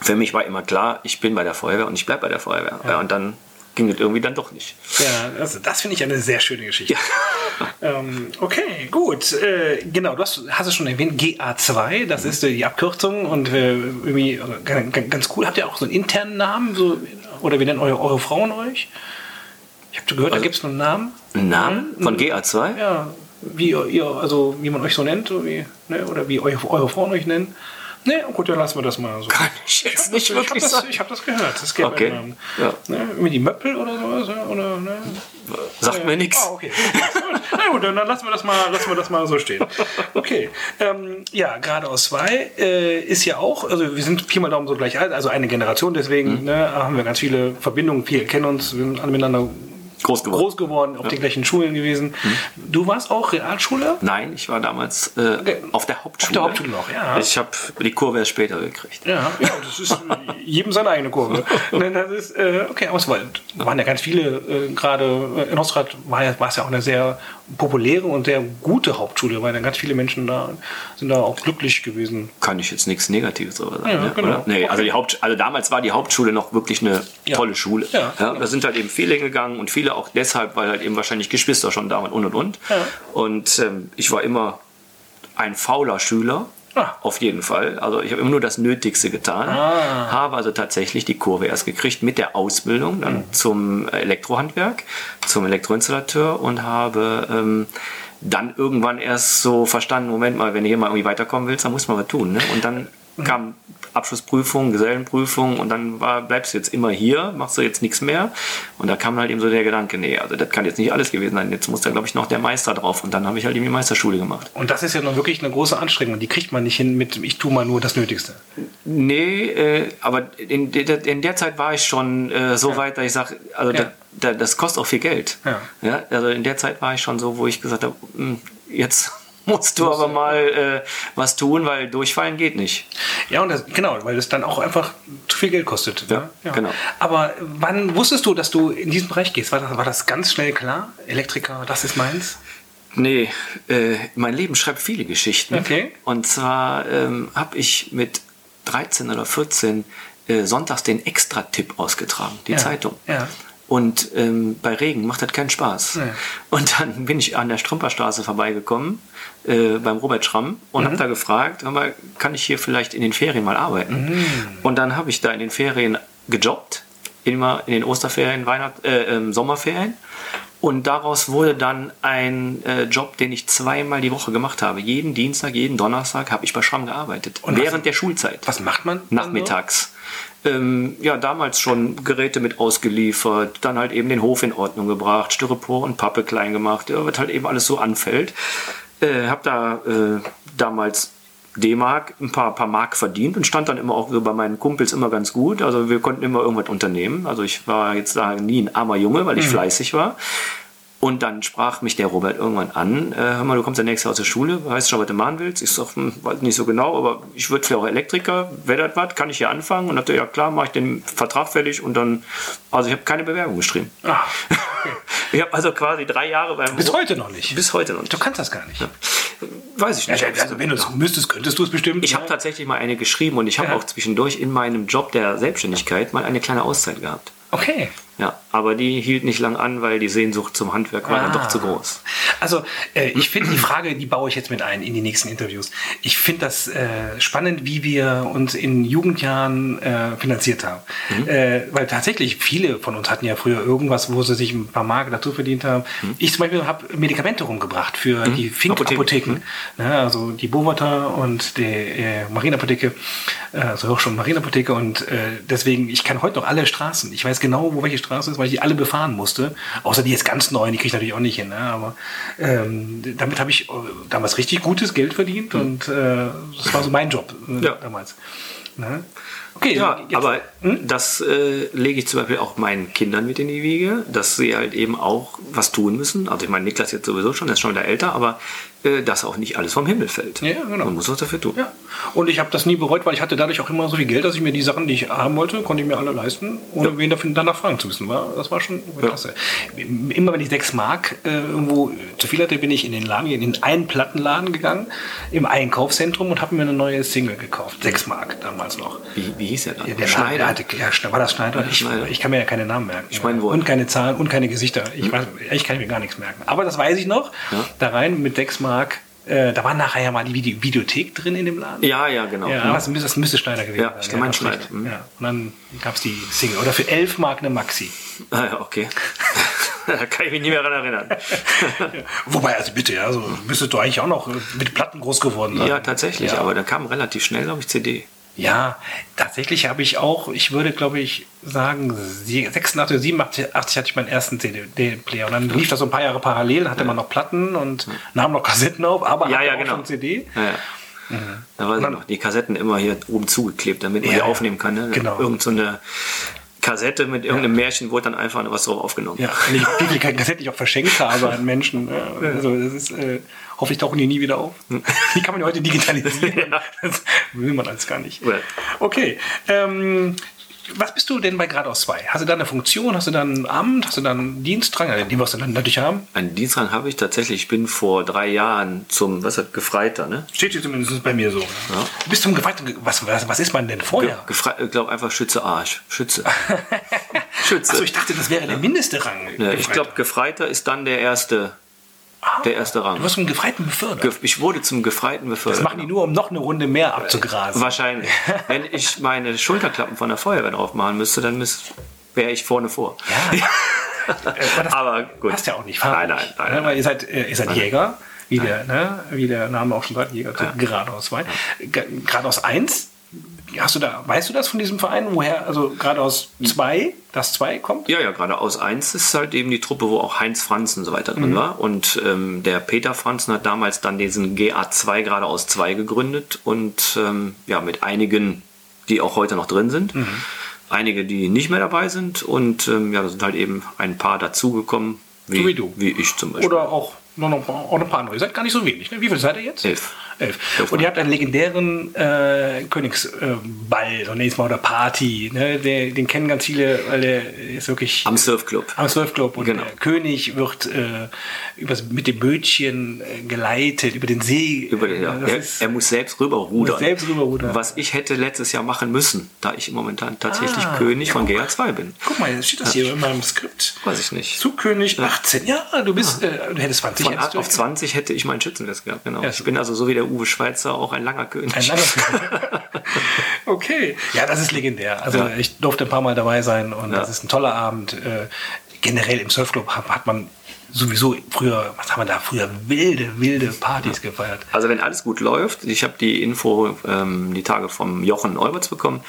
für mich war immer klar, ich bin bei der Feuerwehr und ich bleibe bei der Feuerwehr. Ja. Und dann ging es irgendwie dann doch nicht. Ja, das, das finde ich eine sehr schöne Geschichte. ähm, okay, gut. Äh, genau, du hast, hast es schon erwähnt, GA2, das ist äh, die Abkürzung und äh, irgendwie äh, ganz, cool. Habt ihr auch so einen internen Namen? So, oder wie nennen eure, eure Frauen euch? Ich habe gehört, da gibt es einen Namen. Ein Name von GA2? Ja, wie ihr, also wie man euch so nennt, wie, ne, oder wie eure, eure Frauen euch nennen. Ne, gut, dann lassen wir das mal so. Kann ich jetzt hab nicht das, wirklich ich habe sagen. das, ich hab das gehört. Das gäbe Okay. einen. Ja. Ne, irgendwie die Möppel oder sowas, oder, ne? Sagt mir nichts. Ah, okay. Na gut, dann lassen wir das mal, lassen wir das mal so stehen. Okay. Ähm, ja, geradeaus 2 äh, ist ja auch, also wir sind Pi mal Daumen so gleich alt, also eine Generation, deswegen ne, haben wir ganz viele Verbindungen, viele kennen uns, wir sind alle miteinander Groß geworden. groß geworden, auf den gleichen Schulen gewesen. Du warst auch Realschule? Nein, ich war damals äh, Okay. auf der Hauptschule. Auf der Hauptschule noch, ja. Ich habe die Kurve erst später gekriegt. Ja, ja, das ist jedem seine eigene Kurve. Das ist, äh, okay, aber es war- waren ja ganz viele, äh, gerade in Ostrad war, ja, war es ja auch eine sehr populäre und sehr gute Hauptschule, weil dann ganz viele Menschen da sind da auch glücklich gewesen. kann ich jetzt nichts Negatives darüber sagen. Ja, ne? genau. Oder? Nee, also, Okay. die Haupt, also damals war die Hauptschule noch wirklich eine Ja. tolle Schule. Ja, genau. Da sind halt eben viele hingegangen und viele auch deshalb, weil halt eben wahrscheinlich Geschwister schon da waren und und und. Ja. Und ähm, ich war immer ein fauler Schüler. Ah. Auf jeden Fall. Also ich habe immer nur das Nötigste getan. Ah. Habe also tatsächlich die Kurve erst gekriegt mit der Ausbildung dann Mhm. zum Elektrohandwerk, zum Elektroinstallateur und habe ähm, dann irgendwann erst so verstanden, Moment mal, wenn du hier mal irgendwie weiterkommen willst, dann muss man was tun. Ne? Und dann Mhm. kam Abschlussprüfung, Gesellenprüfung und dann war, bleibst du jetzt immer hier, machst du jetzt nichts mehr. Und da kam halt eben so der Gedanke, nee, also das kann jetzt nicht alles gewesen sein. Jetzt muss da, glaube ich, noch der Meister drauf. Und dann habe ich halt eben die Meisterschule gemacht. Und das ist ja nun wirklich eine große Anstrengung. Die kriegt man nicht hin mit, ich tue mal nur das Nötigste. Nee, äh, aber in, der- in der Zeit war ich schon äh, so weit, dass ich sage, also Ja. da, da, das kostet auch viel Geld. Ja. also in der Zeit war ich schon so, wo ich gesagt habe, hm, jetzt musst du aber mal äh, was tun, weil durchfallen geht nicht. Ja, und das, genau, weil es dann auch einfach zu viel Geld kostet. Ja, ne? genau. Aber wann wusstest du, dass du in diesen Bereich gehst? War das, war das ganz schnell klar? Elektriker, das ist meins? Nee, äh, mein Leben schreibt viele Geschichten. Okay. Und zwar ähm, habe ich mit 13 oder 14 äh, sonntags den Extra-Tipp ausgetragen, die Ja, Zeitung. ja. Und ähm, bei Regen macht das keinen Spaß. Nee. Und dann bin ich an der Strümperstraße vorbeigekommen, äh, beim Robert Schramm, und Mhm. habe da gefragt, hör mal, kann ich hier vielleicht in den Ferien mal arbeiten? Mhm. Und dann habe ich da in den Ferien gejobbt, immer in den Osterferien, Weihnacht, äh, ähm, Sommerferien. Und daraus wurde dann ein äh, Job, den ich zweimal die Woche gemacht habe. Jeden Dienstag, jeden Donnerstag habe ich bei Schramm gearbeitet. Und was- während der Schulzeit. Was macht man? Nachmittags. Ähm, ja, damals schon Geräte mit ausgeliefert, dann halt eben den Hof in Ordnung gebracht, Styropor und Pappe klein gemacht, ja, was halt eben alles so anfällt. Äh, hab da äh, damals D-Mark, ein paar, paar Mark verdient und stand dann immer auch so bei meinen Kumpels immer ganz gut. Also wir konnten immer irgendwas unternehmen. Also ich war jetzt da nie ein armer Junge, weil ich fleißig war. Und dann sprach mich der Robert irgendwann an, äh, hör mal, du kommst ja nächstes Jahr aus der Schule, weißt du schon, was du machen willst? Ich sag, hm, weiß nicht so genau, aber ich würde vielleicht auch Elektriker, wäre das was, kann ich hier anfangen? Und dann hat er, ja klar, mache ich den Vertrag fertig und dann, also ich habe keine Bewerbung geschrieben. Ah, Ich habe also quasi drei Jahre beim bis heute noch nicht. Bis heute noch nicht. Du kannst das gar nicht. Weiß ich nicht. Also, wenn du es müsstest, könntest du es bestimmt. Ich habe tatsächlich mal eine geschrieben und ich habe Ja. auch zwischendurch in meinem Job der Selbstständigkeit mal eine kleine Auszeit gehabt. Okay. Ja, aber die hielt nicht lang an, weil die Sehnsucht zum Handwerk war dann Ah. doch zu groß. Also äh, ich finde die Frage, die baue ich jetzt mit ein in die nächsten Interviews. Ich finde das äh, spannend, wie wir uns in Jugendjahren äh, finanziert haben. Äh, weil tatsächlich viele von uns hatten ja früher irgendwas, wo sie sich ein paar Mark dazu verdient haben. Ich zum Beispiel habe Medikamente rumgebracht für die Fink-Apotheken. Ne, also die Bovater und die äh, Marienapotheke, äh, also auch schon Marienapotheke und äh, deswegen, ich kann heute noch alle Straßen. Ich weiß genau, wo welche Straße ist, weil ich die alle befahren musste. Außer die jetzt ganz neu, die kriege ich natürlich auch nicht hin. Ne? Aber ähm, damit habe ich äh, damals richtig gutes Geld verdient und äh, das war so mein Job äh, Ja. damals. Ne? Okay, Ja, jetzt- aber das äh, lege ich zum Beispiel auch meinen Kindern mit in die Wiege, dass sie halt eben auch was tun müssen. Also ich meine, Niklas jetzt sowieso schon, ist schon wieder älter, aber dass auch nicht alles vom Himmel fällt. Ja, genau. Man muss was dafür tun. Ja. Und ich habe das nie bereut, weil ich hatte dadurch auch immer so viel Geld, dass ich mir die Sachen, die ich haben wollte, konnte ich mir alle leisten, ohne wen dafür danach fragen zu müssen. War, das war schon klasse. Immer wenn ich sechs Mark äh, irgendwo zu viel hatte, bin ich in den Laden, in den einen Plattenladen gegangen, im Einkaufszentrum und habe mir eine neue Single gekauft. Sechs Mark damals noch. Wie, wie hieß der dann? Ja, der Schneider. Hatte, ja, war das Schneider? Ich, Schneider. ich kann mir ja keine Namen merken. Ich mein wohl. und keine Zahlen und keine Gesichter. Ich, weiß, ich kann mir gar nichts merken. Aber das weiß ich noch. Ja. Da rein mit sechs Mark. Äh, da war nachher ja mal die Vide Videothek drin in dem Laden. Ja, ja, genau. Ja, das müsste, das müsste Schneider gewesen Ja, sein. ich meine das Schneider. Mhm. Ja. Und dann gab es die Single. Oder für 11 Mark eine Maxi. Ah, ja, okay. da kann ich mich nicht mehr daran erinnern. Wobei, also bitte, ja, also müsstest du eigentlich auch noch mit Platten groß geworden sein. ja, tatsächlich, Ja. aber da kam relativ schnell, glaube ich, CD. Ja, tatsächlich habe ich auch, ich würde glaube ich sagen, sie- 86 oder 87 hatte ich meinen ersten CD-Player. Und dann lief das so ein paar Jahre parallel, hatte man noch Platten und nahm noch Kassetten auf, aber Ja, hatte ja, auch genau. schon CD. Ja, ja. Da weiß ich noch, die Kassetten immer hier oben zugeklebt, damit man Ja, die ja. aufnehmen kann. Ne? Genau. Irgend so eine Kassette mit irgendeinem Märchen wurde dann einfach was drauf aufgenommen. Ja, und ich, wie viele Kassetten ich auch verschenkt habe an Menschen. Also das ist, äh, hoffe ich tauchen die nie wieder auf. Die kann man ja heute digitalisieren. Das will man alles gar nicht. Ja. Okay. Ähm, was bist du denn bei Geradeaus 2? Hast du da eine Funktion? Hast du da ein Amt? Hast du da einen Dienstrang? Ja, Den wirst du dann natürlich haben. Einen Dienstrang habe ich tatsächlich. Ich bin vor drei Jahren zum, was hat, Gefreiter, ne? Steht hier zumindest bei mir so. Du bist zum Geweihten. Was, was, was ist man denn vorher? Gefre ich glaube einfach Schütze Arsch. Schütze. Schütze. Achso, ich dachte, das wäre der mindeste Rang. ja, ich Gefreiter. glaube, Gefreiter ist dann der erste, der erste Rang. Du wirst zum Gefreiten befördert. Ich wurde zum Gefreiten befördert. das machen die nur, um noch eine Runde mehr abzugrasen. Wahrscheinlich. Wenn ich meine Schulterklappen von der Feuerwehr drauf machen müsste, dann wäre ich vorne vor. Ja. Aber das Aber gut. passt ja auch nicht. Nein, nein, nein, Ne, nein. Weil ihr seid, äh, ihr seid Jäger, wie der, ne, wie der Name auch schon sagt, Jäger geradeaus 2. Geradeaus 1, hast du da, weißt du das von diesem Verein, woher, also geradeaus 2, das 2 kommt? Ja, ja, gerade aus 1 ist halt eben die Truppe, wo auch Heinz Franzen und so weiter Mhm. drin war. Und ähm, der Peter Franzen hat damals dann diesen GA2 gerade aus 2 gegründet und ähm, ja, mit einigen, die auch heute noch drin sind. Mhm. Einige, die nicht mehr dabei sind und ähm, ja, da sind halt eben ein paar dazugekommen, wie, So wie du. wie ich zum Beispiel. Oder auch noch, noch, auch noch ein paar andere. Ihr seid gar nicht so wenig. Ne? Wie viel seid ihr jetzt? Elf. Elf. Elf Und ihr habt einen legendären äh, Königsball, so nächstes Mal, oder Party. Ne? Der, den kennen ganz viele, weil der ist wirklich Am Surfclub. am Surfclub. Und Genau. der König wird äh, übers, mit dem Bötchen äh, geleitet über den See. Über den, ja. Er, ist- er muss selbst rüberrudern. Muss selbst rüberrudern. Was ich hätte letztes Jahr machen müssen, da ich momentan tatsächlich Ah, König von GA2 bin. Guck mal, jetzt steht das hier in meinem Skript. Weiß ich nicht. Zugkönig 18. Ja, du bist, äh, du hättest 20 Von hättest 8 du- auf 20 hätte ich meinen Schützenwest gehabt, genau. Ja, ich bin also so wie der Uwe Schweizer auch ein langer König. Ein langer Okay, ja, das ist legendär. Also Ja. ich durfte ein paar Mal dabei sein und Ja. das ist ein toller Abend. Äh, generell im Surfclub hat, man sowieso früher, was haben wir da früher wilde, wilde Partys gefeiert. Also wenn alles gut läuft, ich habe die Info ähm, die Tage vom Jochen Euberts bekommen,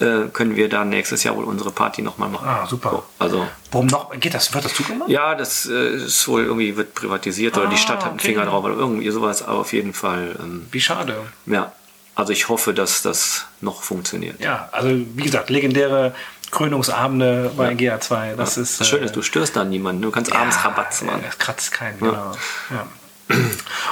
äh, können wir dann nächstes Jahr wohl unsere Party nochmal machen. Ah, super. Also Warum noch? Geht das? Wird das zugemacht? ja, das äh, ist wohl irgendwie wird privatisiert oder die Ah, Stadt hat einen okay. Finger drauf oder irgendwie sowas, aber auf jeden Fall, ähm, Wie schade. ja. Also ich hoffe, dass das noch funktioniert. Ja, also wie gesagt, legendäre Krönungsabende bei GA2. Das Ja. ist Das Schöne äh, ist, du störst da niemanden. Du kannst abends Rabatz machen. Das kratzt keinen, genau. Ja.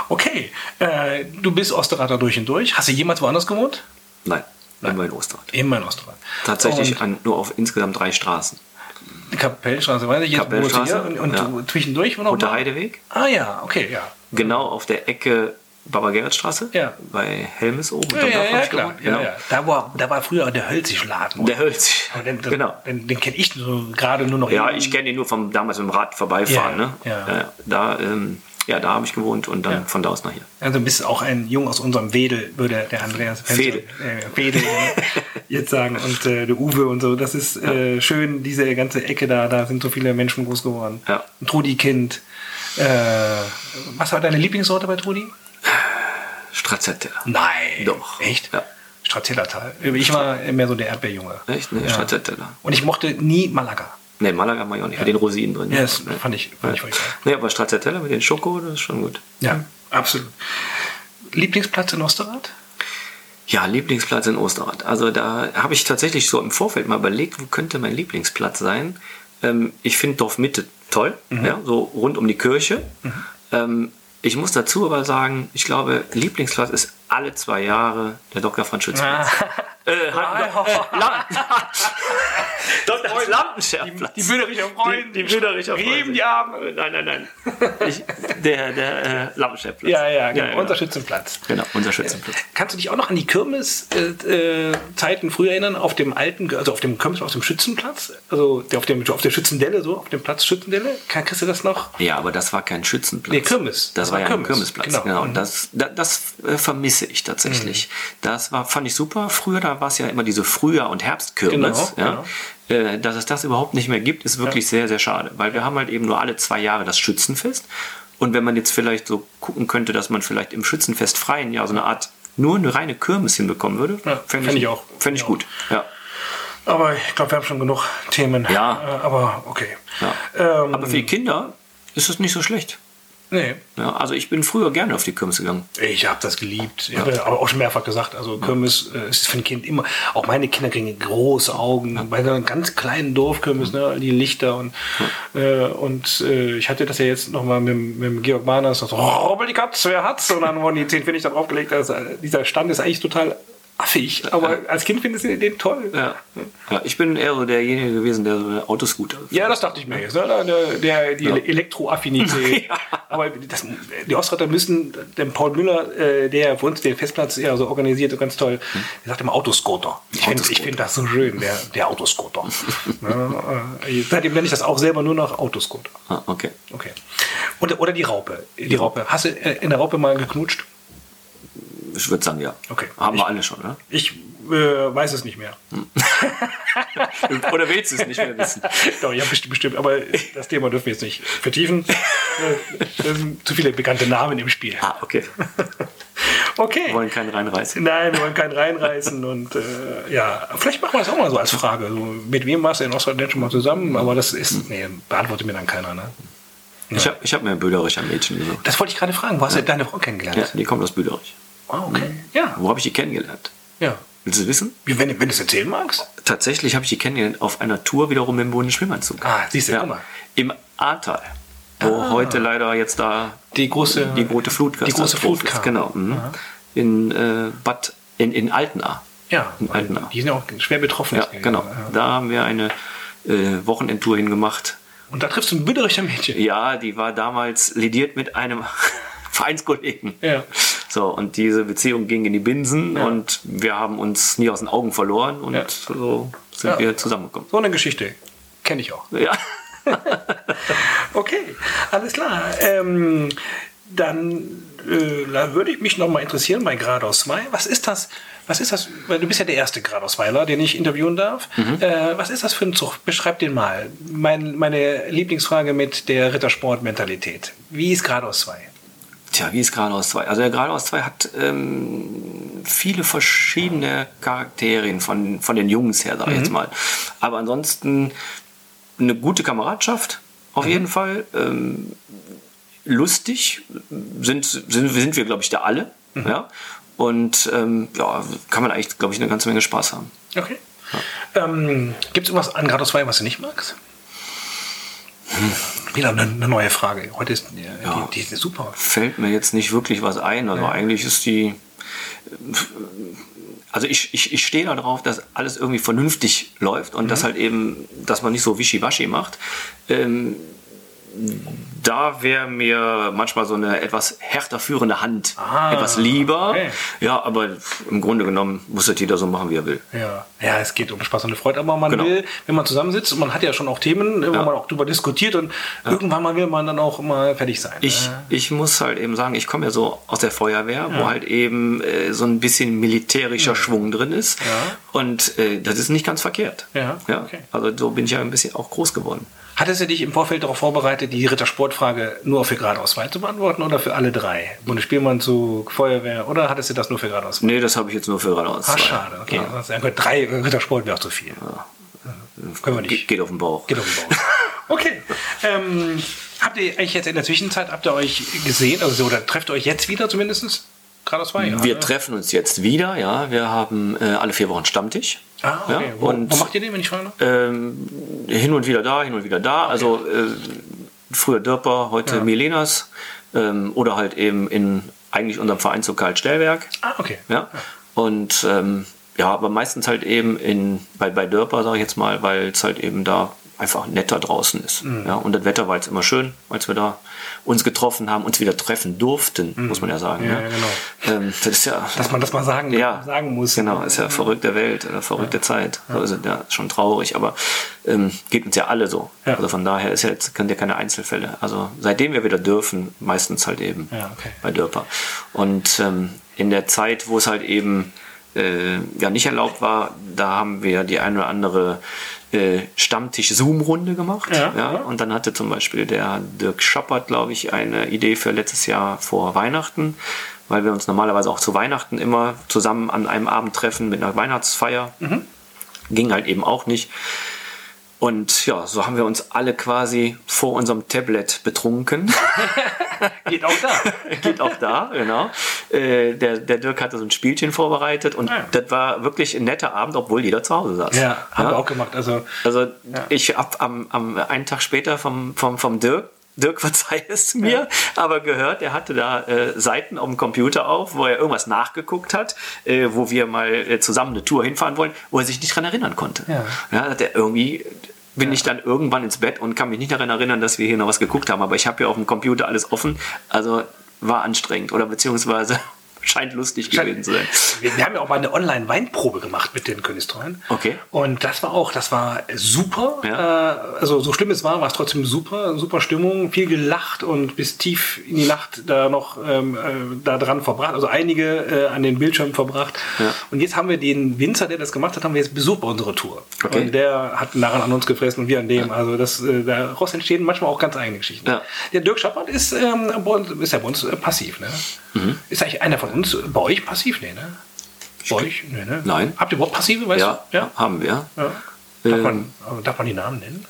Okay, äh, du bist Osterrater durch und durch. Hast du jemals woanders gewohnt? Nein, immer in Osterrad. Immer in Osterrad. Tatsächlich Und an, nur auf insgesamt drei Straßen. Kapellstraße, weiß ich jetzt, Kapellstraße? Und, und ja. du zwischendurch war noch mal? Heideweg, Ah ja, okay, ja. genau auf der Ecke Baba-Gerrit-Straße, Ja. bei Helmes oben. Ja, ja, ja, klar. Genau. ja. Da, war, da war früher der Hölzig-Laden. Der Hölz. Aber den, genau. den, den kenne ich so gerade nur noch. Ja, eben. ich kenne ihn nur vom damals mit dem Rad vorbeifahren. Ja, ne? Ja, da, ähm, ja, da habe ich gewohnt und dann Ja. von da aus nach hier. Also du bist auch ein Jung aus unserem Wedel, würde der Andreas Wedel. äh, Wedel jetzt sagen. Und äh, der Uwe und so. Das ist äh, schön, diese ganze Ecke da. Da sind so viele Menschen groß geworden. Ja. Ein Trudi-Kind. Äh, was war deine Lieblingssorte bei Trudi? Stracciatella. Nein. Doch. Echt? Ja. Stracciatella-Tal. Ich war mehr so der Erdbeerjunge. Echt? Ne? Ja. Stracciatella. Und ich mochte nie Malaga. Ne, Malaga mag ich auch nicht, mit den Rosinen drin. Ja, das ne? fand ich, fand ich furchtbar. Ne, aber Stracciatella mit den Schoko, das ist schon gut. Ja, absolut. Lieblingsplatz in Osterrad? Ja, Lieblingsplatz in Osterrad. Also da habe ich tatsächlich so im Vorfeld mal überlegt, wo könnte mein Lieblingsplatz sein. Ähm, ich finde Dorfmitte toll, Mhm. ja, so rund um die Kirche. Ähm, ich muss dazu aber sagen, ich glaube, Lieblingsplatz ist alle zwei Jahre der Dr. Franz Schützenplatz. Äh, Dr. Lampenschärfplatz. Die Bödericher Freunde. Die, die Bürgericher Heben die Arme. Nein, nein, nein. Ich, der der äh, Lampenschärfplatz. Ja, ja, genau. genau. Unser Schützenplatz. Genau, unser Schützenplatz. Kannst du dich auch noch an die Kirmes-Zeiten äh, früher erinnern? Auf dem alten, also auf dem Kirmes, auf dem Schützenplatz? Also auf, dem, auf der Schützendelle, so, auf dem Platz Schützendelle? Kann, kriegst du das noch? Ja, aber das war kein Schützenplatz. Nee, Kirmes. Das, war ja ein Kirmes. Kirmesplatz. Genau. Genau. Mhm. Das, das, das äh, vermisse ich tatsächlich. Das war, fand ich super. Früher, da war es ja immer diese Frühjahr- und Herbstkirmes. Genau, ja. Äh, Dass es das überhaupt nicht mehr gibt, ist wirklich sehr, sehr schade. Weil wir haben halt eben nur alle zwei Jahre das Schützenfest. Und wenn man jetzt vielleicht so gucken könnte, dass man vielleicht im Schützenfest freien Jahr so eine Art nur eine reine Kirmes hinbekommen würde, Ja, fände fänd ich auch. Fände ich Ja. gut. Ja. Aber ich glaube, wir haben schon genug Themen. Ja. Äh, aber okay. Ja. Ähm, Aber für die Kinder ist es nicht so schlecht. Nee. Ja, also ich bin früher gerne auf die Kirmes gegangen. Ich habe das geliebt. Ich habe aber auch schon mehrfach gesagt, also Kirmes äh, ist für ein Kind immer, auch meine Kinder kriegen große Augen. Bei so einem ganz kleinen Dorfkirmes, ne, die Lichter und, äh, und äh, ich hatte das ja jetzt nochmal mit, dem- mit Georg Mahner, so, Robbel die Katz, wer hat's? Und dann wurden die 10 Pfennig da draufgelegt. Also, äh, dieser Stand ist eigentlich total affig, aber als Kind findest du den toll. Ja. ja, ich bin eher so derjenige gewesen, der so eine Autoscooter. Ja, das dachte ich mir jetzt. Ne? Der, der, die Elektroaffinität. Aber das, die Ostrater müssen, dem Paul Müller, äh, der für uns den Festplatz ja so organisiert, so ganz toll, der sagt immer Autoscooter. Ich finde find das so schön, der, der Autoscooter. ja, äh, seitdem nenne ich das auch selber nur noch Autoscooter. Ah, okay. Okay. Und, oder die Raupe. Die Raupe. Hast du äh, in der Raupe mal geknutscht? Ich würde sagen, ja. Okay. Haben Ich- wir alle schon, ne? Ich äh, weiß es nicht mehr. Oder willst du es nicht mehr wissen? Doch, ja, bestimmt, bestimmt. Aber das Thema dürfen wir jetzt nicht vertiefen. Äh, sind zu viele bekannte Namen im Spiel. Ah, okay. Okay. Wir wollen keinen reinreißen. Nein, wir wollen keinen reinreißen. Und äh, ja, vielleicht machen wir das auch mal so als Frage. So, mit wem warst du in Ostdeutschland schon mal zusammen? Aber das ist, nee, beantwortet mir dann keiner. Ne? Ich habe ich hab mir ein Böderischer Mädchen gesucht. Das wollte ich gerade fragen. Wo hast du deine Frau kennengelernt? Ja, die kommt aus Böderich. Ah, okay. Ja, Wo habe ich die kennengelernt? ja. Willst du wissen? Wie, Wenn, wenn du es erzählen magst. Tatsächlich habe ich die kennengelernt auf einer Tour wiederum mit dem Bodenschwimmanzug. Ah, siehst du, guck mal. Im Ahrtal. Wo heute leider jetzt da Die große, die große Flut die große Flut kam. ist. Genau. Mhm. In äh, Bad, in, in Altenahr. Ja, In Altenahr. die sind ja auch schwer betroffen. Ja, genau. Da haben wir eine äh, Wochenendtour hingemacht. Und da triffst du ein büdderischer Mädchen. Ja, die war damals lidiert mit einem Vereinskollegen. Ja. So, und diese Beziehung ging in die Binsen und wir haben uns nie aus den Augen verloren und Ja. so sind Ja. wir zusammengekommen. So eine Geschichte. Kenne ich auch. Ja. Okay, alles klar. Ähm, dann äh, würde ich mich noch mal interessieren bei Geradeaus 2. Was ist das? Was ist das? Weil du bist ja der erste Geradeausweiler, den ich interviewen darf. Äh, was ist das für ein Zug? Beschreib den mal. Mein, meine Lieblingsfrage mit der Rittersport-Mentalität. Wie ist Geradeaus 2? Tja, wie ist Geradeaus 2? Also der Geradeaus 2 hat ähm, viele verschiedene Charakterien von, von den Jungs her, sag ich jetzt mal. Aber ansonsten eine gute Kameradschaft, auf jeden Fall. Ähm, lustig sind, sind, sind wir, glaube ich, da alle. Ja? Und ähm, ja, kann man eigentlich, glaube ich, eine ganze Menge Spaß haben. Okay. Ähm, Gibt es irgendwas an Gradus 2, was du nicht magst? Wieder eine, eine neue Frage. Heute ist Ja. die, die ist super. Fällt mir jetzt nicht wirklich was ein. Also eigentlich ist die. Also ich, ich, ich stehe darauf, dass alles irgendwie vernünftig läuft und dass halt eben, dass man nicht so wischiwaschi macht. Ähm, da wäre mir manchmal so eine etwas härter führende Hand Ah, etwas lieber. okay. Ja, aber im Grunde genommen muss das jeder so machen, wie er will. Ja. ja, es geht um Spaß und Freude, aber man Genau. will, wenn man zusammensitzt, und man hat ja schon auch Themen, wo Ja. man auch drüber diskutiert und irgendwann mal will man dann auch mal fertig sein. Ich, Äh, ich muss halt eben sagen, ich komme ja so aus der Feuerwehr, wo halt eben äh, so ein bisschen militärischer Schwung drin ist. Ja. Und äh, das ist nicht ganz verkehrt. Ja, ja. okay. Also so bin ich ja ein bisschen auch groß geworden. Hattest du dich im Vorfeld darauf vorbereitet, die Rittersportfrage nur für geradeaus 2 zu beantworten oder für alle drei? Bundesspielmannzug, Feuerwehr oder hattest du das nur für geradeaus 2? Nee, das habe ich jetzt nur für geradeaus. Ah, zwei. schade. Okay. Ja. Wir, drei Rittersport wäre auch zu viel. Können wir Ge nicht. geht auf den Bauch. Geht auf den Bauch. Okay. Ähm, habt ihr eigentlich jetzt in der Zwischenzeit, habt ihr euch gesehen, also oder trefft ihr euch jetzt wieder zumindest? Geradeaus 2? Ja, Wir treffen uns jetzt wieder, ja. Wir haben äh, alle vier Wochen Stammtisch. Ah, okay. Ja, wo, und wo macht ihr den, wenn ich fragen darf? ähm, hin und wieder da, hin und wieder da. Also äh, früher Dörper, heute Ja. Milenas. Ähm, oder halt eben in eigentlich unserem Verein zu Karl Stellwerk. Ah, okay. Ja. Und ähm, ja, aber meistens halt eben in, bei, bei Dörper, sage ich jetzt mal, weil es halt eben da einfach netter draußen ist. Mhm. Ja, und das Wetter war jetzt immer schön, als wir da uns getroffen haben, uns wieder treffen durften, muss man ja sagen. Mhm. Ja, ne? ja, genau. Ähm, das ist ja, Dass man das mal sagen, ja, sagen muss. Genau, ist ja verrückte Welt oder verrückte Zeit. So ist es ja schon traurig, aber ähm, geht uns ja alle so. Ja. Also von daher ist ja jetzt sind ja keine Einzelfälle. Also seitdem wir wieder dürfen, meistens halt eben Ja, okay. bei Dörper. Und ähm, in der Zeit, wo es halt eben äh, ja nicht erlaubt war, da haben wir die eine oder andere äh, Stammtisch-Zoom-Runde gemacht. Ja, Ja. Und dann hatte zum Beispiel der Dirk Schappert, glaube ich, eine Idee für letztes Jahr vor Weihnachten, weil wir uns normalerweise auch zu Weihnachten immer zusammen an einem Abend treffen mit einer Weihnachtsfeier. Mhm. Ging halt eben auch nicht. Und ja, so haben wir uns alle quasi vor unserem Tablet betrunken. Geht auch da. Geht auch da, genau. Äh, der, der Dirk hatte so ein Spielchen vorbereitet und Ah, ja. das war wirklich ein netter Abend, obwohl jeder zu Hause saß. Ja, haben wir auch gemacht. Also, Also ich habe am, am einen Tag später vom, vom, vom Dirk, Dirk verzeih es mir, aber gehört, er hatte da äh, Seiten auf dem Computer auf, wo er irgendwas nachgeguckt hat, äh, wo wir mal äh, zusammen eine Tour hinfahren wollen, wo er sich nicht dran erinnern konnte. Ja. Ja, hat er irgendwie bin ich dann irgendwann ins Bett und kann mich nicht daran erinnern, dass wir hier noch was geguckt haben, aber ich habe ja auf dem Computer alles offen, also war anstrengend oder beziehungsweise scheint lustig gewesen zu sein. wir, wir haben ja auch mal eine Online-Weinprobe gemacht mit den Königstreuen. Okay. Und das war auch, das war super. Ja. Äh, also so schlimm es war, war es trotzdem super. Super Stimmung, viel gelacht und bis tief in die Nacht da noch ähm, äh, da dran verbracht. Also einige äh, an den Bildschirmen verbracht. Ja. Und jetzt haben wir den Winzer, der das gemacht hat, haben wir jetzt besucht bei unserer Tour. Okay. Und der hat nachher an uns gefressen und wir an dem. Also das, äh, daraus entstehen manchmal auch ganz eigene Geschichten. Ja. Der Dirk Schappert ist, ähm, ist ja bei uns äh, passiv. Ne? Mhm. Ist eigentlich einer von uns bei euch passiv? Nee, ne? Bei euch? Nee, ne? Nein. Habt ihr überhaupt passive, weißt Ja, du? Ja. haben wir. ja. Darf, Ähm, man, also darf man die Namen nennen?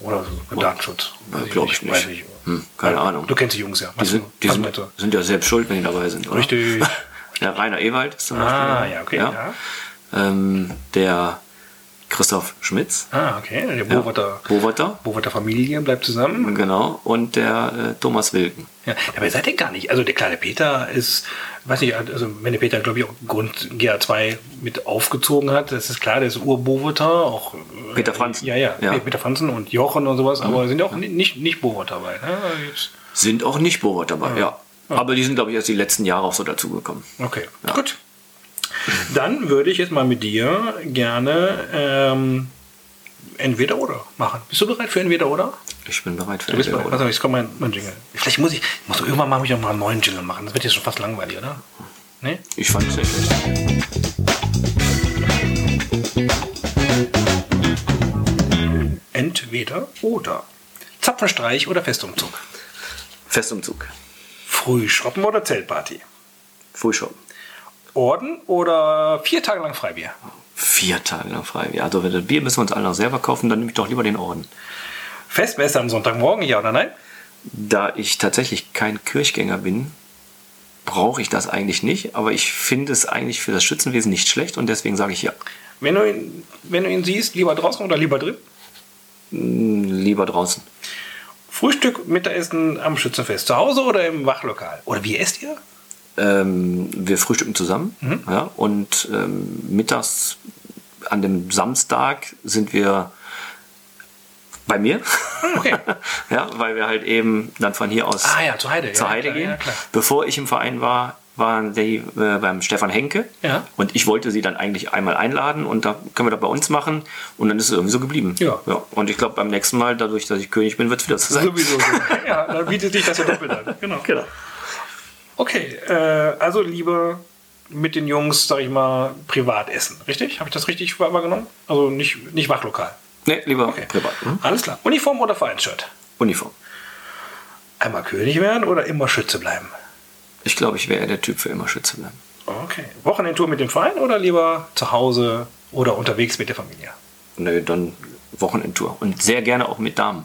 Oder so, Datenschutz? Weiß glaub ich weiß nicht. Hm, keine Weil, Ahnung. Du kennst die Jungs ja. Die sind, die sind, sind ja selbst schuld, wenn die dabei sind, oder? Richtig. Der Rainer Ewald ist zum Ah, Beispiel. ja, okay. Ja. Ähm, der Christoph Schmitz, Ah, okay. Der Boverter, Boverter, Boverter Familie bleibt zusammen. genau, und der äh, Thomas Wilken. Ja, dabei seid ihr gar nicht. Also der kleine Peter ist, weiß nicht, also wenn der Peter, glaube ich, auch Grund GA2 mit aufgezogen hat, das ist klar, der ist Urboverter, auch äh, Peter Franzen. Ja, ja, Ja. Peter Franzen und Jochen und sowas, aber sind ja auch ni- nicht, nicht Boverter dabei. Ne? Sind auch nicht Boverter dabei, ja. Aber die sind, glaube ich, erst die letzten Jahre auch so dazugekommen. Okay, gut. Dann würde ich jetzt mal mit dir gerne ähm, entweder oder machen. Bist du bereit für entweder oder? Ich bin bereit für Du bist den bereit. Also jetzt kommt mein, mein Jingle. Vielleicht muss ich, muss irgendwann mal, muss ich auch mal einen neuen Jingle machen. Das wird jetzt schon fast langweilig, oder? Nee? Ich fand es nicht schlecht. Entweder oder. Zapfenstreich oder Festumzug. Festumzug. Frühschoppen oder Zeltparty. Frühschoppen. Orden oder vier Tage lang Freibier. Vier Tage lang frei. Ja, also wenn das Bier müssen wir uns alle noch selber kaufen, dann nehme ich doch lieber den Orden. Festmesse am Sonntagmorgen, ja oder nein? Da ich tatsächlich kein Kirchgänger bin, brauche ich das eigentlich nicht, aber ich finde es eigentlich für das Schützenwesen nicht schlecht und deswegen sage ich ja. Wenn du ihn, wenn du ihn siehst, lieber draußen oder lieber drin? Lieber draußen. Frühstück, Mittagessen am Schützenfest. Zu Hause oder im Wachlokal? Oder wie esst ihr? Ähm, wir frühstücken zusammen. Ja, und ähm, mittags an dem Samstag sind wir bei mir. Okay. ja, weil wir halt eben dann von hier aus Ah ja, zur Heide. zur ja, Heide klar, gehen. Ja. Bevor ich im Verein war, waren die äh, beim Stefan Henke. Ja. Und ich wollte sie dann eigentlich einmal einladen und da können wir das bei uns machen. Und dann ist es irgendwie so geblieben. Ja. Und ich glaube, beim nächsten Mal, dadurch, dass ich König bin, wird es wieder so sein. Sowieso so. ja, dann bietet sich das ja doppelt an. Genau. Genau. Okay, äh, also lieber mit den Jungs, sag ich mal, privat essen. Richtig? Habe ich das richtig wahrgenommen? Also nicht, nicht Wachlokal. Nee, lieber Okay. privat. Hm? Alles klar. Uniform oder Vereinsshirt? Uniform. Einmal König werden oder immer Schütze bleiben? Ich glaube, ich wäre der Typ für immer Schütze bleiben. Okay. Wochenendtour mit dem Verein oder lieber zu Hause oder unterwegs mit der Familie? Nö, dann Wochenendtour. Und sehr gerne auch mit Damen.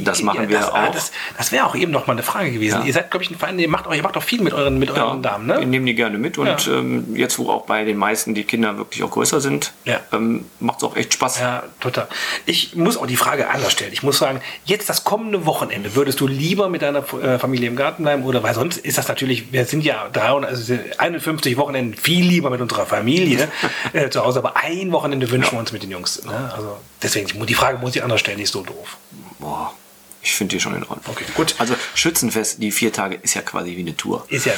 Das machen wir das, auch. Das, das wäre auch eben noch mal eine Frage gewesen. Ja. Ihr seid, glaube ich, ein Verein, ihr macht auch, ihr macht auch viel mit euren, mit euren Damen, Wir ne? nehmen die gerne mit und Ja. ähm, jetzt, wo auch bei den meisten die Kinder wirklich auch größer sind, Ja. ähm, macht es auch echt Spaß. Ja, total. Ich muss auch die Frage anders stellen. Ich muss sagen, jetzt das kommende Wochenende, würdest du lieber mit deiner äh, Familie im Garten bleiben oder, weil sonst ist das natürlich, wir sind ja 300, also 51 Wochenenden viel lieber mit unserer Familie äh, zu Hause, aber ein Wochenende wünschen wir uns mit den Jungs. Ne? Also deswegen, die Frage muss ich anders stellen, nicht so doof. Boah, ich finde die schon in Ordnung. Okay, gut. Also Schützenfest, die vier Tage, ist ja quasi wie eine Tour. Ist ja,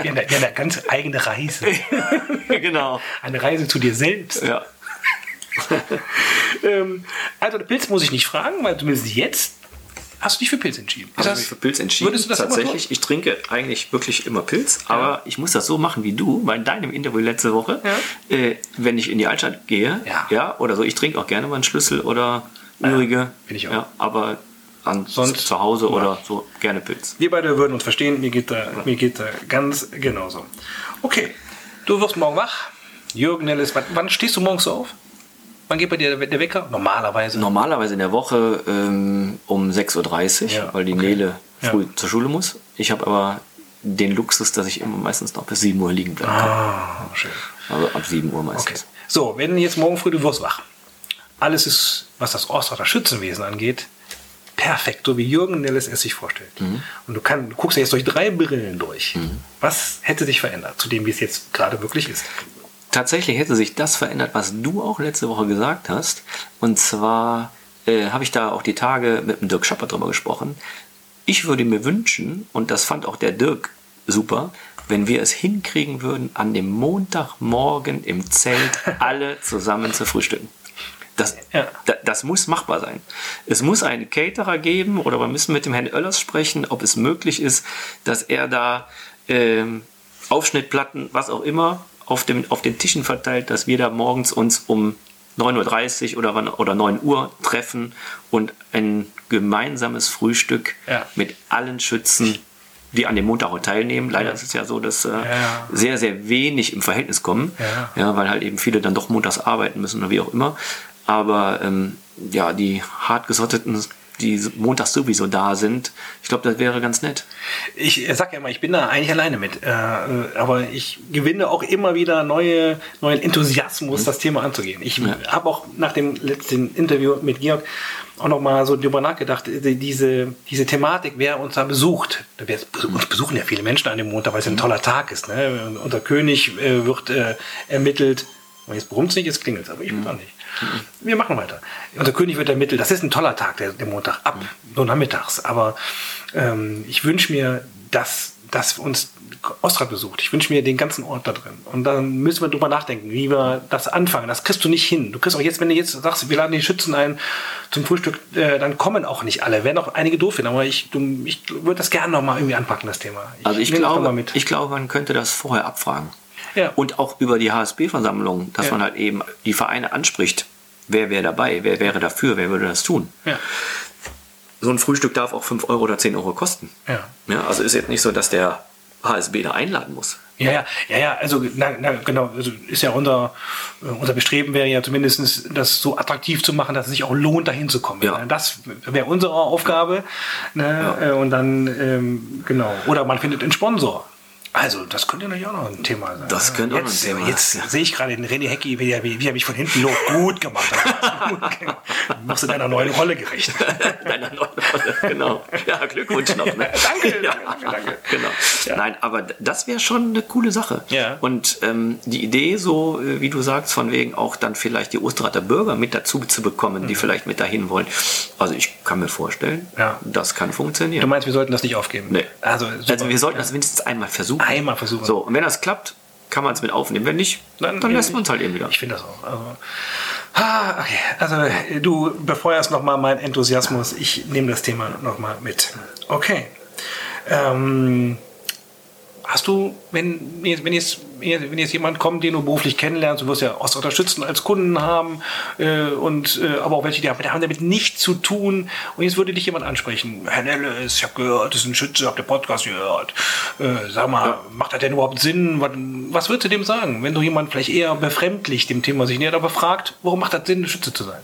wir, haben da, wir haben da ganz eigene Reise. genau. Eine Reise zu dir selbst. Ja. Ähm, also Pilz muss ich nicht fragen, weil zumindest jetzt hast du dich für Pilz entschieden. Ich habe mich für Pilz entschieden. Würdest du das Tatsächlich, ich trinke eigentlich wirklich immer Pilz, aber ich muss das so machen wie du bei deinem Interview letzte Woche. Ja. Äh, wenn ich in die Altstadt gehe, Ja. oder so, ich trinke auch gerne mal einen Schlüssel oder Ürige. find ich auch. Ja, aber Sonst- zu Hause oder so gerne Pilz. Wir beide würden uns verstehen, mir geht da, mir geht da ganz genauso. Okay, du wirst morgen wach. Jürgen Nellis, wann, wann stehst du morgens auf? Wann geht bei dir der, Wecker? Normalerweise. Normalerweise in der Woche ähm, um 6.30 Uhr, Ja, weil die okay. Nele Ja. früh zur Schule muss. Ich habe aber den Luxus, dass ich immer meistens noch bis 7 Uhr liegen bleibe. Ah, schön. Also ab 7 Uhr Okay. meistens. So, wenn jetzt morgen früh du wirst wach. Alles ist, was das Ostrater Schützenwesen angeht, perfekt, so wie Jürgen Nellis es sich vorstellt. Und du, kann, du guckst ja jetzt durch drei Brillen durch. Was hätte sich verändert zu dem, wie es jetzt gerade wirklich ist? Tatsächlich hätte sich das verändert, was du auch letzte Woche gesagt hast. Und zwar äh, habe ich da auch die Tage mit dem Dirk Schapper drüber gesprochen. Ich würde mir wünschen, und das fand auch der Dirk super, wenn wir es hinkriegen würden, an dem Montagmorgen im Zelt alle zusammen zu frühstücken. Das, Ja. da, das muss machbar sein. Es muss einen Caterer geben oder wir müssen mit dem Herrn Oellers sprechen, ob es möglich ist, dass er da ähm, Aufschnittplatten, was auch immer, auf, dem, auf den Tischen verteilt, dass wir da morgens uns um 9.30 Uhr oder, wann, oder 9 Uhr treffen und ein gemeinsames Frühstück Ja. mit allen Schützen, die an dem Montag auch teilnehmen. Leider ist es ja so, dass äh, Ja. sehr, sehr wenig im Verhältnis kommen, Ja. ja, weil halt eben viele dann doch montags arbeiten müssen oder wie auch immer. Aber ähm, ja, die hartgesotteten, die montags sowieso da sind, ich glaube, das wäre ganz nett. Ich sag ja immer, ich bin da eigentlich alleine mit. Äh, äh, aber ich gewinne auch immer wieder neue, neuen Enthusiasmus, das Thema anzugehen. Ich Ja. habe auch nach dem letzten Interview mit Georg auch noch mal so drüber nachgedacht, diese, diese Thematik, wer uns da besucht. Uns besuchen ja viele Menschen an dem Montag, weil es ein toller Tag ist. Ne? Unser König äh, wird äh, ermittelt. Und jetzt brummt es nicht, jetzt klingelt es, aber ich will auch nicht. Wir machen weiter. Unser König wird ermittelt. Das ist ein toller Tag, der, der Montag, ab so nachmittags. Aber ähm, ich wünsche mir, dass, dass uns Ostrat besucht. Ich wünsche mir den ganzen Ort da drin. Und dann müssen wir drüber nachdenken, wie wir das anfangen. Das kriegst du nicht hin. Du kriegst auch jetzt, wenn du jetzt sagst, wir laden die Schützen ein zum Frühstück, äh, dann kommen auch nicht alle. Werden auch einige doof finden. Aber ich, du, ich würde das gerne noch mal irgendwie anpacken, das Thema. Also ich das noch glaube, ich glaube, man könnte das vorher abfragen. Ja. Und auch über die HSB-Versammlung, dass Ja. man halt eben die Vereine anspricht. Wer wäre dabei? Wer wäre dafür? Wer würde das tun? ja. So ein Frühstück darf auch 5 Euro oder 10 Euro kosten. Ja. Ja, also ist jetzt nicht so, dass der HSB da einladen muss. Ja, ja, ja, ja, also na, na, genau, also ist ja unser, äh, unser Bestreben wäre ja zumindest das so attraktiv zu machen, dass es sich auch lohnt, dahin zu kommen. Ja. Ne? Das wäre unsere Aufgabe. Ne? Äh, Und dann, ähm, genau. Oder man findet einen Sponsor. Also, das könnte natürlich auch noch ein Thema sein. Das könnte auch noch ein jetzt, Thema Jetzt sein. sehe ich gerade den René Hecki, wie er, wie er mich von hinten lobt. Gut gemacht. Machst du deiner neuen Rolle gerecht. Deiner neuen Rolle, genau. Ja, Glückwunsch noch. Ne? Danke, ja, danke, danke. Genau. Ja. Nein, aber das wäre schon eine coole Sache. Ja. Und ähm, die Idee, so äh, wie du sagst, von wegen auch dann vielleicht die Osterrater Bürger mit dazu zu bekommen, die vielleicht mit dahin wollen. Also ich kann mir vorstellen, Mhm. Ja. das kann funktionieren. Du meinst, wir sollten das nicht aufgeben? Nee. Also, super. Also wir sollten das mindestens einmal versuchen. Einmal versuchen. So, und wenn das klappt, kann man es mit aufnehmen. Wenn nicht, dann, eben lässt man es halt eben wieder. Ich finde das auch. Also, ah, okay. also du befeuerst nochmal meinen Enthusiasmus. Ich nehme das Thema nochmal mit. Okay. Ähm, hast du, wenn jetzt, wenn, jetzt, wenn jetzt jemand kommt, den du beruflich kennenlernst, du wirst ja Osterter Schützen als Kunden haben, äh, und, äh, aber auch welche, die haben, die haben damit nichts zu tun. Und jetzt würde dich jemand ansprechen. Herr Nelles, ich habe gehört, das ist ein Schütze, habt ihr Podcast gehört. Äh, sag mal, macht das denn überhaupt Sinn? Was, was würdest du dem sagen, wenn du jemand vielleicht eher befremdlich dem Thema sich nähert, aber fragt, warum macht das Sinn, ein Schütze zu sein?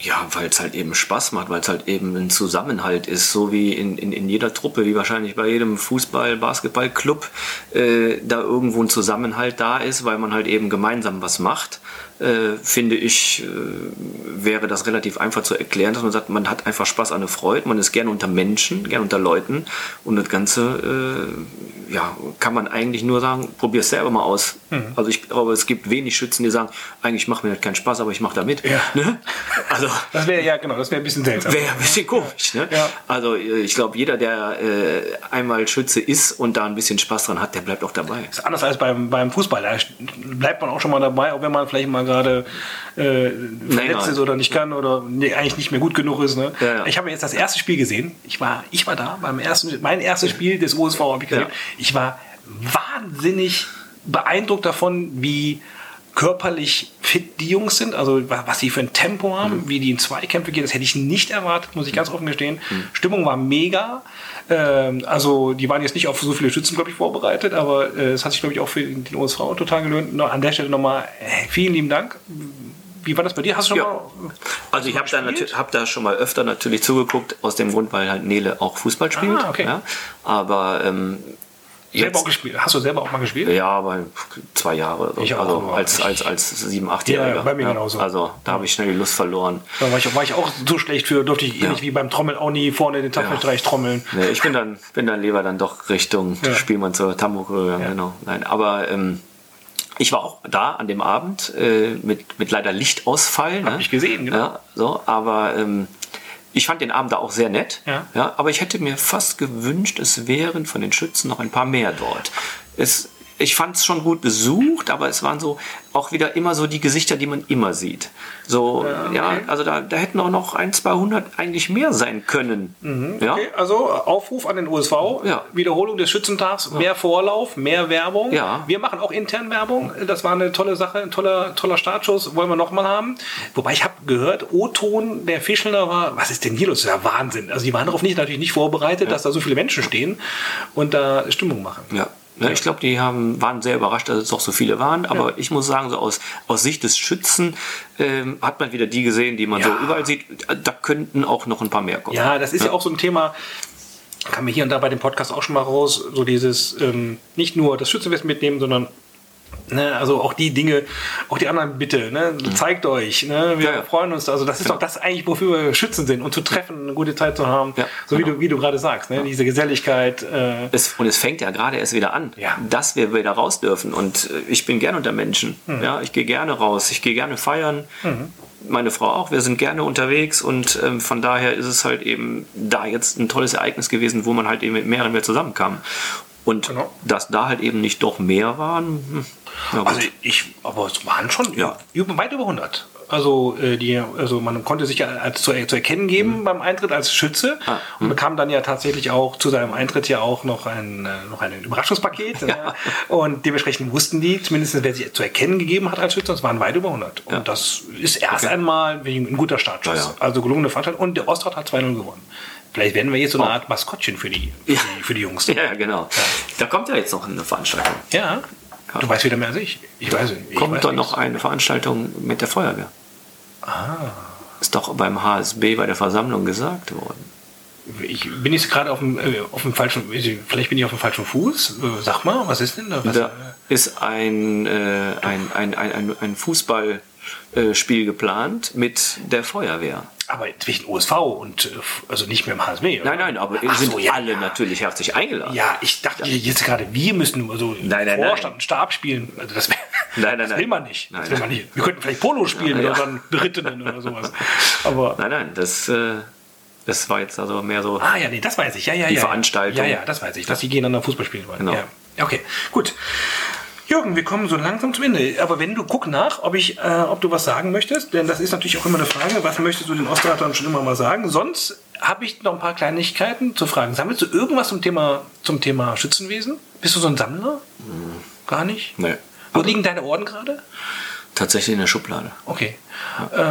Ja, weil es halt eben Spaß macht, weil es halt eben ein Zusammenhalt ist, so wie in, in, in jeder Truppe, wie wahrscheinlich bei jedem Fußball-, Basketball-Club äh, da irgendwo ein Zusammenhalt da ist, weil man halt eben gemeinsam was macht. Äh, finde ich, äh, wäre das relativ einfach zu erklären, dass man sagt, man hat einfach Spaß an der Freude, man ist gerne unter Menschen, gerne unter Leuten und das Ganze, äh, ja, kann man eigentlich nur sagen, probier es selber mal aus. Also ich glaube, es gibt wenig Schützen, die sagen, eigentlich macht mir das keinen Spaß, aber ich mache da mit. Ja. Ne? Also Das wäre ja, genau, das wäre ein bisschen seltsam. Wäre ein bisschen komisch, ne? Ja. Also äh, ich glaube, jeder, der einmal Schütze ist und da ein bisschen Spaß dran hat, der bleibt auch dabei. ist anders als beim, beim Fußball. Da bleibt man auch schon mal dabei, auch wenn man vielleicht mal gerade äh, verletzt nein. ist oder nicht kann oder nee, eigentlich nicht mehr gut genug ist. Ne? Ja, ja. Ich habe jetzt das erste Spiel gesehen. Ich war, ich war da beim ersten, mein erstes Spiel des USV habe ich gesehen. Ich war wahnsinnig beeindruckt davon, wie körperlich fit die Jungs sind, also wa- was sie für ein Tempo haben, Mhm. wie die in Zweikämpfe gehen, das hätte ich nicht erwartet, muss ich ganz offen gestehen. Stimmung war mega. Ähm, also die waren jetzt nicht auf so viele Schützen, glaube ich, vorbereitet, aber äh, es hat sich, glaube ich, auch für den OSV total gelohnt. Noch an der Stelle nochmal äh, vielen lieben Dank. Wie war das bei dir? Hast du schon Ja. mal Also ich habe da, hab da schon mal öfter natürlich zugeguckt, aus dem Grund, weil halt Nele auch Fußball spielt. Ah, okay. ja? Aber ähm, selber auch gespielt? Hast du selber auch mal gespielt? ja, aber zwei Jahre so. Ich auch, also als, als, als sieben, achtjähriger. Ja, bei mir genauso. Also da habe ich schnell die Lust verloren. Da war ich, war ich auch so schlecht für, durfte ich ähnlich wie beim Trommeln auch nie vorne den Tafelstreich trommeln. Nee, ich bin dann, bin dann lieber dann doch Richtung Ja. Spielmann zur Tamburg gegangen, Ja. genau. Nein, aber ähm, ich war auch da an dem Abend äh, mit, mit leider Lichtausfall. ne? ich gesehen, genau. Ja, so, aber ähm, ich fand den Abend da auch sehr nett. Ja. Ja, aber ich hätte mir fast gewünscht, es wären von den Schützen noch ein paar mehr dort. Es, ich fand es schon gut besucht, aber es waren so auch wieder immer so die Gesichter, die man immer sieht. So, ja, okay. also da, da hätten auch noch ein, 200 eigentlich mehr sein können. Ja? Okay, also Aufruf an den USV, Ja. Wiederholung des Schützentags, mehr Vorlauf, mehr Werbung. Ja. Wir machen auch intern Werbung. Das war eine tolle Sache, ein toller, toller Startschuss, wollen wir nochmal haben. Wobei ich habe gehört, O-Ton der Fischelner war, was ist denn hier los? Das ist ja Wahnsinn. Also die waren darauf nicht, natürlich nicht vorbereitet, dass da so viele Menschen stehen und da Stimmung machen. Ja. Ja, ich glaube, die haben, waren sehr überrascht, dass es doch so viele waren. Aber ich muss sagen, so aus, aus Sicht des Schützen ähm, hat man wieder die gesehen, die man Ja. so überall sieht. Da könnten auch noch ein paar mehr kommen. Ja, das ist ja, auch so ein Thema, kam mir hier und da bei dem Podcast auch schon mal raus, so dieses, ähm, nicht nur das Schützenfest mitnehmen, sondern Ne, also auch die Dinge, auch die anderen bitte, ne, zeigt euch, ne, wir Ja, freuen uns. Also das ist doch das eigentlich, wofür wir Schützen sind und zu treffen, eine gute Zeit zu haben, Ja, so wie genau. du wie du gerade sagst, ne, diese Geselligkeit. Äh, Es, und es fängt ja gerade erst wieder an, Ja. dass wir wieder raus dürfen. Und äh, ich bin gerne unter Menschen. Mhm. Ja, ich gehe gerne raus, ich gehe gerne feiern. Meine Frau auch. Wir sind gerne unterwegs und ähm, von daher ist es halt eben da jetzt ein tolles Ereignis gewesen, wo man halt eben mit mehreren wieder zusammenkam. Und Genau. dass da halt eben nicht doch mehr waren, hm, ja, also ich, aber es waren schon Ja. über, weit über 100. Also, äh, die, also man konnte sich ja als zu, zu erkennen geben beim Eintritt als Schütze Mhm. Ah, und bekam dann ja tatsächlich auch zu seinem Eintritt ja auch noch ein, äh, noch ein Überraschungspaket. ne? Und dementsprechend wussten die, zumindest wer sich zu erkennen gegeben hat als Schütze, es waren weit über 100. Und Ja. das ist erst einmal wegen ein guter Startschuss. Ja, ja. Also gelungene Veranstaltung. Und der Ostrat hat 2-0 gewonnen. Vielleicht werden wir jetzt so eine Art Maskottchen für die, für Ja. die, für die Jungs. Ja, genau. Da kommt ja jetzt noch eine Veranstaltung. Ja. Du weißt wieder mehr als ich. Ich weiß nicht. Ich kommt weiß doch nichts. noch eine Veranstaltung mit der Feuerwehr. Ah. Ist doch beim HSB bei der Versammlung gesagt worden. ich bin jetzt gerade auf dem, äh, auf dem falschen, vielleicht bin ich auf dem falschen Fuß. Äh, sag mal, was ist denn da? Was, Da ist ein, äh, ein, ein, ein, ein, ein Fußballspiel geplant mit der Feuerwehr. Aber zwischen OSV und, äh, also nicht mehr im HSW. oder? Nein, nein, aber Ach sind so, ja, alle ja. natürlich herzlich eingeladen. Ja, ich dachte jetzt gerade, wir müssen also Nein, nein, Vorstand und Stab spielen. Also das, Nein, nein, das will man nicht. Das Nein, will man nicht. Wir könnten vielleicht Polo spielen Ja, oder ja. dann Berittenen oder sowas. Aber Nein, nein, das, äh, das war jetzt also mehr so. Ah ja, nee, das weiß ich. Ja, ja, Die ja. Veranstaltung. Ja, ja, das weiß ich, dass die gegeneinander Fußball spielen wollen. Genau. Ja. Okay, gut. Jürgen, wir kommen so langsam zum Ende. Aber wenn du guck nach, ob ich, äh, ob du was sagen möchtest, denn das ist natürlich auch immer eine Frage, was möchtest du den Ostratern schon immer mal sagen? Sonst habe ich noch ein paar Kleinigkeiten zu fragen. Sammelst du irgendwas zum Thema, zum Thema Schützenwesen? Bist du so ein Sammler? Gar nicht? Nee. Wo liegen deine Orden gerade? Tatsächlich in der Schublade. Okay. Äh,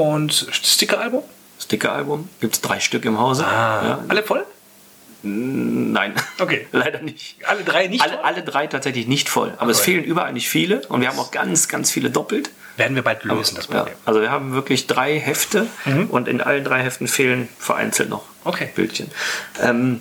und Stickeralbum? Stickeralbum, gibt es drei Stück im Hause. Ah, Ja. alle voll? Nein. Okay. Leider nicht. Alle drei nicht? Alle, voll? alle drei tatsächlich nicht voll. Aber es Okay. fehlen überall nicht viele und wir haben auch ganz, ganz viele doppelt. Werden wir bald lösen, das Ja, Problem. also wir haben wirklich drei Hefte und in allen drei Heften fehlen vereinzelt noch Okay. Bildchen. Ähm,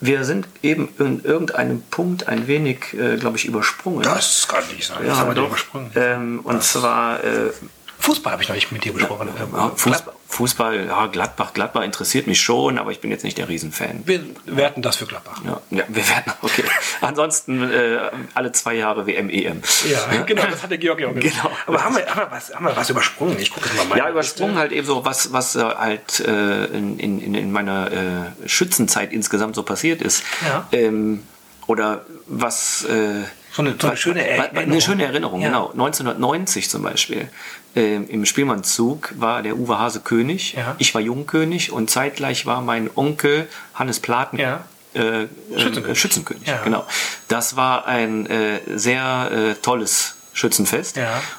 wir sind eben in irgendeinem Punkt ein wenig, äh, glaube ich, übersprungen. Das kann nicht sein. ja, das haben wir doch. übersprungen. Ähm, und zwar äh, Fußball habe ich noch nicht mit dir besprochen. ja, Fußball, Fußball, ja, Gladbach, Gladbach interessiert mich schon, aber ich bin jetzt nicht der Riesenfan. Wir werten das für Gladbach. Ja, ja, wir werden, okay. Ansonsten äh, alle zwei Jahre WM, EM. Ja, genau, das hat der Georg ja auch gesagt. Genau. Aber haben wir, haben, wir was, haben wir was übersprungen? Ich gucke mal Ja, übersprungen halt eben so, was, was äh, halt äh, in, in, in meiner äh, Schützenzeit insgesamt so passiert ist. Ja. Ähm, oder was. Äh, So eine- so eine schöne Erinnerung. Eine schöne Erinnerung, Ja. genau. 1990 zum Beispiel. Ähm, Im Spielmannszug war der Uwe Hase König. Ja. Ich war Jungkönig und zeitgleich war mein Onkel Hannes Platen. Ja. Äh, äh, Schützenkönig. Schützenkönig, Ja. genau. Das war ein äh, sehr äh, tolles Schützenfest.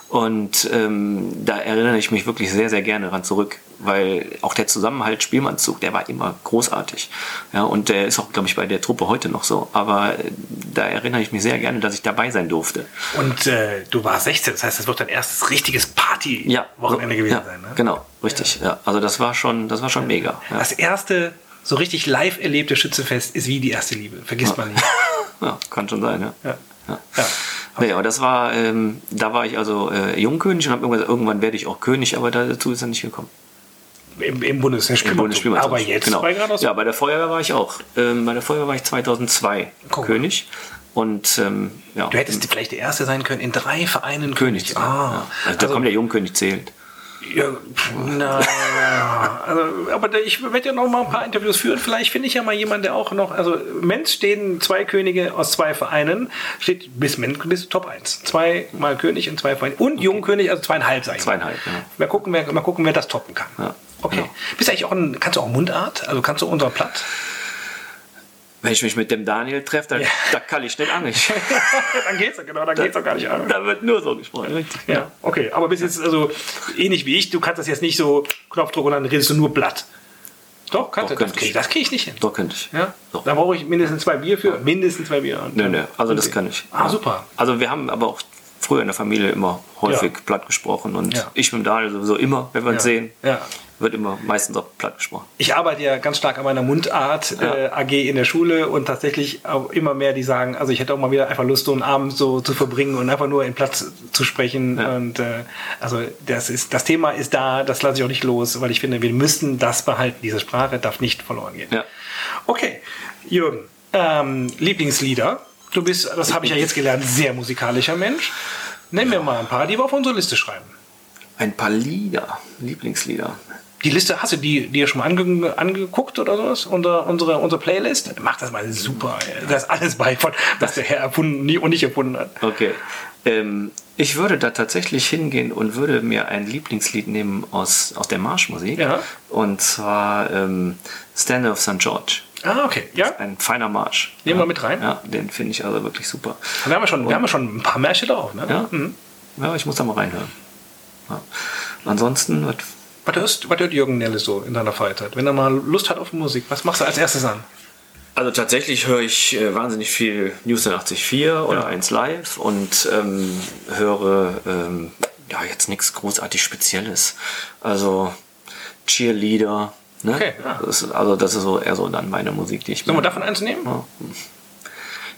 Und ähm, da erinnere ich mich wirklich sehr, sehr gerne dran zurück, weil auch der Zusammenhalt Spielmannzug, der war immer großartig. Ja, und der ist auch, glaube ich, bei der Truppe heute noch so. Aber äh, da erinnere ich mich sehr gerne, dass ich dabei sein durfte. Und äh, du warst 16, das heißt, das wird dein erstes richtiges Party-Wochenende so- gewesen ja, sein. Ne? Genau, richtig. Ja. Also das war schon, das war schon mega. Ja. Das erste so richtig live erlebte Schützenfest ist wie die erste Liebe. Vergisst man nicht. ja, kann schon sein, ja. Ja. Ja. Ja. Nee, aber das war, ähm, da war ich also äh, Jungkönig und habe irgendwann gesagt, irgendwann werde ich auch König, aber dazu ist er nicht gekommen. Im, im Bundesspielmannszug. Aber jetzt genau. bei. Ja, bei der Feuerwehr war ich auch. Ähm, bei der Feuerwehr war ich 2002 Guck. König. Und ähm, ja, Du hättest vielleicht der Erste sein können in drei Vereinen König. Ah, ja. also, da kommt der Jungkönig zählt. Ja, na, also, aber ich werde ja noch mal ein paar Interviews führen. Vielleicht finde ich ja mal jemanden, der auch noch. Also, Menz stehen zwei Könige aus zwei Vereinen. Steht bis bis Top 1. Zweimal König in zwei Vereinen. Und Jungkönig, also zweieinhalb, sag ich mal. Zweieinhalb, ja. Mal gucken, wer, mal gucken, wer das toppen kann. Ja, Okay. genau. Bist du eigentlich auch ein, kannst du auch Mundart? Also kannst du unser Platt? Wenn ich mich mit dem Daniel treffe, dann, Ja. da kann ich nicht Angst. dann geht's ja, genau, dann geht's doch gar nicht an. da wird nur so gesprochen. Richtig. Ja, okay. Aber bist jetzt also ähnlich wie ich, du kannst das jetzt nicht so Knopfdruck und dann redest du nur Blatt. Doch, kannst Doch, du. Das kriege ich. das krieg ich nicht hin. Doch, könnte ich. Ja? Doch. Da brauche ich mindestens zwei Bier für. Mindestens zwei Bier. Nö, nö, also das Okay. kann ich. Ah, super. Also wir haben aber auch früher in der Familie immer häufig Ja. platt gesprochen und Ja. ich mit Daniel sowieso immer, wenn wir uns Ja. sehen, Ja. wird immer meistens auch platt gesprochen. Ich arbeite ja ganz stark an meiner Mundart äh, AG in der Schule und tatsächlich auch immer mehr, die sagen, also ich hätte auch mal wieder einfach Lust, so einen Abend so zu verbringen und einfach nur in Platz zu sprechen. Und äh, also das ist das Thema ist da, das lasse ich auch nicht los, weil ich finde, wir müssen das behalten. Diese Sprache darf nicht verloren gehen. Okay, Jürgen, ähm, Lieblingslieder. Du bist, das habe ich ja jetzt gelernt, sehr musikalischer Mensch. Nenn mir mal ein paar, die wir auf unsere Liste schreiben. Ein paar Lieder, Lieblingslieder. Die Liste, hast du die dir schon mal ange, angeguckt oder sowas? Unser, unsere, unsere Playlist? Mach das mal super. ey. Da ist alles bei, von, was der Herr erfunden nie- und nicht erfunden hat. Okay. Ähm, ich würde da tatsächlich hingehen und würde mir ein Lieblingslied nehmen aus, aus der Marschmusik. Ja. Und zwar ähm, Stand of St. George. Ah, okay. Ja. Ein feiner Marsch. Nehmen ja. wir mit rein. Ja, den finde ich also wirklich super. Wir haben ja schon, wir haben ja schon ein paar Märsche drauf. Ne? Ja, Mhm. ja ich muss da mal reinhören. Ja. Ansonsten, was Was, hörst, was hört Jürgen Nelle so in seiner Freizeit? Wenn er mal Lust hat auf Musik, was machst du als erstes an? Also tatsächlich höre ich äh, wahnsinnig viel News 84 oder Ja. 1 Live und ähm, höre ähm, ja jetzt nichts großartig Spezielles. Also Cheerleader, Ne? Okay, ja. das ist, also das ist so eher so dann meine Musik, die ich Sollen wir davon eins nehmen?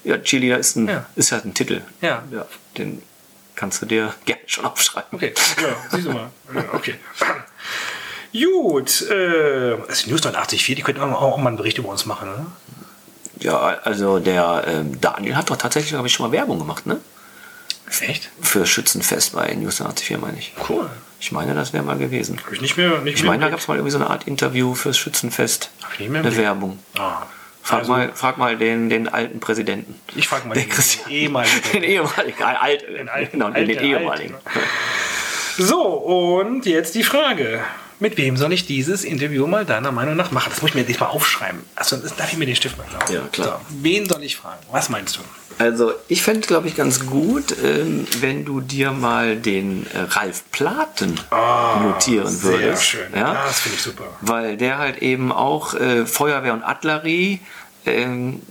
Ja, Chili ist, ein, Ja. ist halt ein Titel. Ja. Den kannst du dir gerne schon aufschreiben. Okay, ja, siehst du mal. Ja, Okay. Gut, äh, ist News 84, die könnten auch, auch mal einen Bericht über uns machen, oder? Ja, also der ähm, Daniel hat doch tatsächlich, glaube ich, schon mal Werbung gemacht, ne? Echt? Für Schützenfest bei News 84, meine ich. Cool. Ich meine, das wäre mal gewesen. Habe ich nicht mehr. Nicht Ich meine, da gab es mal irgendwie so eine Art Interview fürs Schützenfest. Hab ich nicht mehr Eine Blick. Werbung. Ah, Frag, also, mal, frag mal den, den alten Präsidenten. Ich frage mal den, Christian. den ehemaligen. Den ehemaligen, alt, alten, genau, den, den alte, ehemaligen. So, und jetzt die Frage. Mit wem soll ich dieses Interview mal deiner Meinung nach machen? Das muss ich mir diesmal aufschreiben. Also, darf ich mir den Stift mal klauen? Ja, klar. So, wen soll ich fragen? Was meinst du? Also ich fände, glaube ich, ganz gut, ähm, wenn du dir mal den äh, Ralf Platen notieren Ah, Sehr würdest. schön. Ja? Das finde ich super. Weil der halt eben auch äh, Feuerwehr und Artillerie ähm,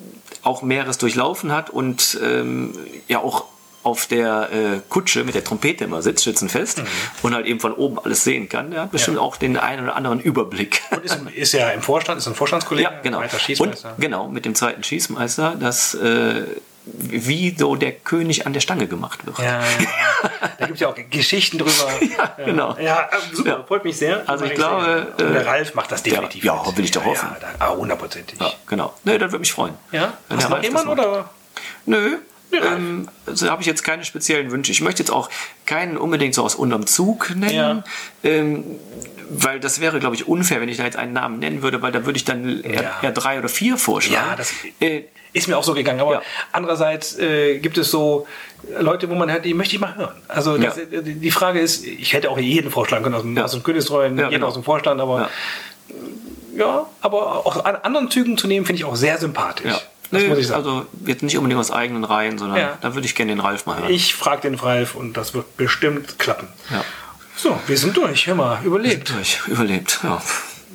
auch mehreres durchlaufen hat und ähm, ja auch auf der äh, Kutsche mit der Trompete immer sitzt, schützenfest, und halt eben von oben alles sehen kann. Der hat bestimmt Mhm. Ja. auch den einen oder anderen Überblick. Und ist, ist ja im Vorstand, ist ein Vorstandskollege, Ja, genau. weiter Und Schießmeister. genau, mit dem zweiten Schießmeister, dass äh, wie so der König an der Stange gemacht wird. Ja, ja, ja. Da gibt es ja auch Geschichten drüber. Ja, genau. Ja, äh, super, Ja. freut mich sehr. Also ich glaube. Und der äh, Ralf macht das definitiv. ja, mit. will ich doch hoffen. Ja, ah, hundertprozentig. Ja, genau. Nee, das würde mich freuen. Ja? Hast du der noch jemanden oder? Nö. Ja. Ähm, also habe ich jetzt keine speziellen Wünsche. Ich möchte jetzt auch keinen unbedingt so aus unterm Zug nennen, Ja. ähm, weil das wäre, glaube ich, unfair, wenn ich da jetzt einen Namen nennen würde, weil da würde ich dann eher, Ja. eher drei oder vier vorschlagen. Ja, das- äh, Ist mir auch so gegangen, aber Ja. andererseits äh, gibt es so Leute, wo man hört, die möchte ich mal hören. Also Ja. äh, die Frage ist, ich hätte auch jeden vorschlagen können aus dem, Ja. aus dem Königstreuen, jeden genau. aus dem Vorstand, aber Ja. aber auch an anderen Zügen zu nehmen, finde ich auch sehr sympathisch. ja. Das Nö, muss ich sagen. Also jetzt nicht unbedingt aus eigenen Reihen, sondern da würde ich gerne den Ralf mal hören. ich frage den Ralf und das wird bestimmt klappen. Ja. So, wir sind durch. Hör mal, überlebt. Durch, überlebt. Ja.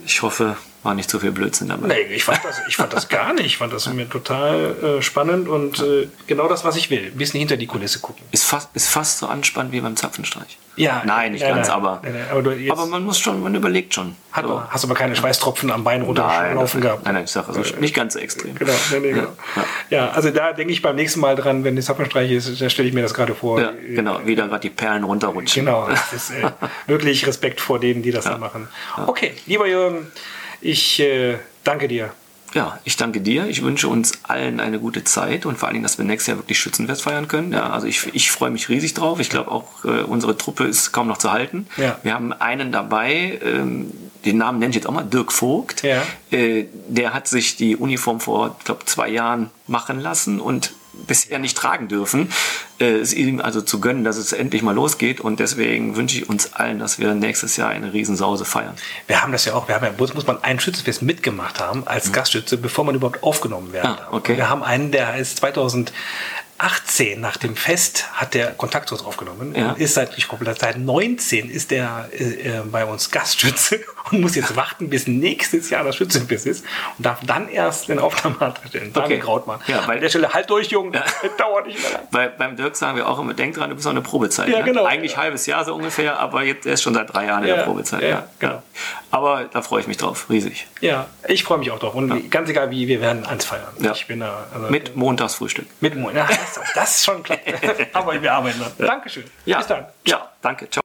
Ich hoffe, war nicht zu viel Blödsinn dabei. Nee, ich fand das, ich fand das gar nicht. Ich fand das mir total äh, spannend und äh, genau das, was ich will. Ein bisschen hinter die Kulisse gucken. Ist fast, ist fast so anspannend wie beim Zapfenstreich. Ja, Nein, nicht nein, ganz, nein, aber, nein, nein, aber aber man muss schon, man überlegt schon. Hat, So. Hast aber keine Schweißtropfen am Bein Nein, runterlaufen gehabt. nein, nein, ich sage also nicht ganz so extrem. Genau, nee, genau. Ja. Ja, also da denke ich beim nächsten Mal dran, wenn das Zapfenstreich ist, da stelle ich mir das gerade vor. Ja, genau, wie da gerade die Perlen runterrutschen. Genau, das ist äh, wirklich Respekt vor denen, die das da machen. Okay, lieber Jürgen, ich äh, danke dir. Ja, ich danke dir. Ich wünsche uns allen eine gute Zeit und vor allen Dingen, dass wir nächstes Jahr wirklich Schützenfest feiern können. Ja, also ich, ich freue mich riesig drauf. Ich glaube auch, äh, unsere Truppe ist kaum noch zu halten. Ja. Wir haben einen dabei, ähm, den Namen nenne ich jetzt auch mal, Dirk Vogt. Ja. Äh, der hat sich die Uniform vor, ich glaube, zwei Jahren machen lassen und bisher nicht tragen dürfen. Äh, es ist ihm also zu gönnen, dass es endlich mal losgeht und deswegen wünsche ich uns allen, dass wir nächstes Jahr eine Riesensause feiern. Wir haben das ja auch, wir haben ja, bloß muss man ein Schützenfest mitgemacht haben als Gastschütze, bevor man überhaupt aufgenommen werden Mhm. Ah, okay. Wir haben einen, der ist 2018 nach dem Fest hat der Kontakt zu uns aufgenommen Ja. und ist seit, ich glaube, seit 19 ist der äh, äh, bei uns Gastschütze und muss jetzt warten, bis nächstes Jahr das Schützenfest ist und darf dann erst den Aufnahmeantrag stellen. Daniel Okay. Krautmann. Ja, weil- An der Stelle, halt durch, Jungen, das dauert nicht mehr lang. Bei, beim Dirk sagen wir auch immer, denk dran, du bist noch eine Probezeit. Ja, ne? genau. Eigentlich halbes Jahr so ungefähr, aber jetzt er ist schon seit drei Jahren in Ja, der Probezeit. ja, genau. Aber da freue ich mich drauf, riesig. Ja, ich freue mich auch drauf und ganz egal wie, wir werden eins feiern. Ja. Ich bin da, also, Mit Montagsfrühstück. mit Mo- ja, das, das ist schon klar. Aber wir arbeiten dran. Dankeschön. Ja, Bis dann. Ja, danke. Ciao.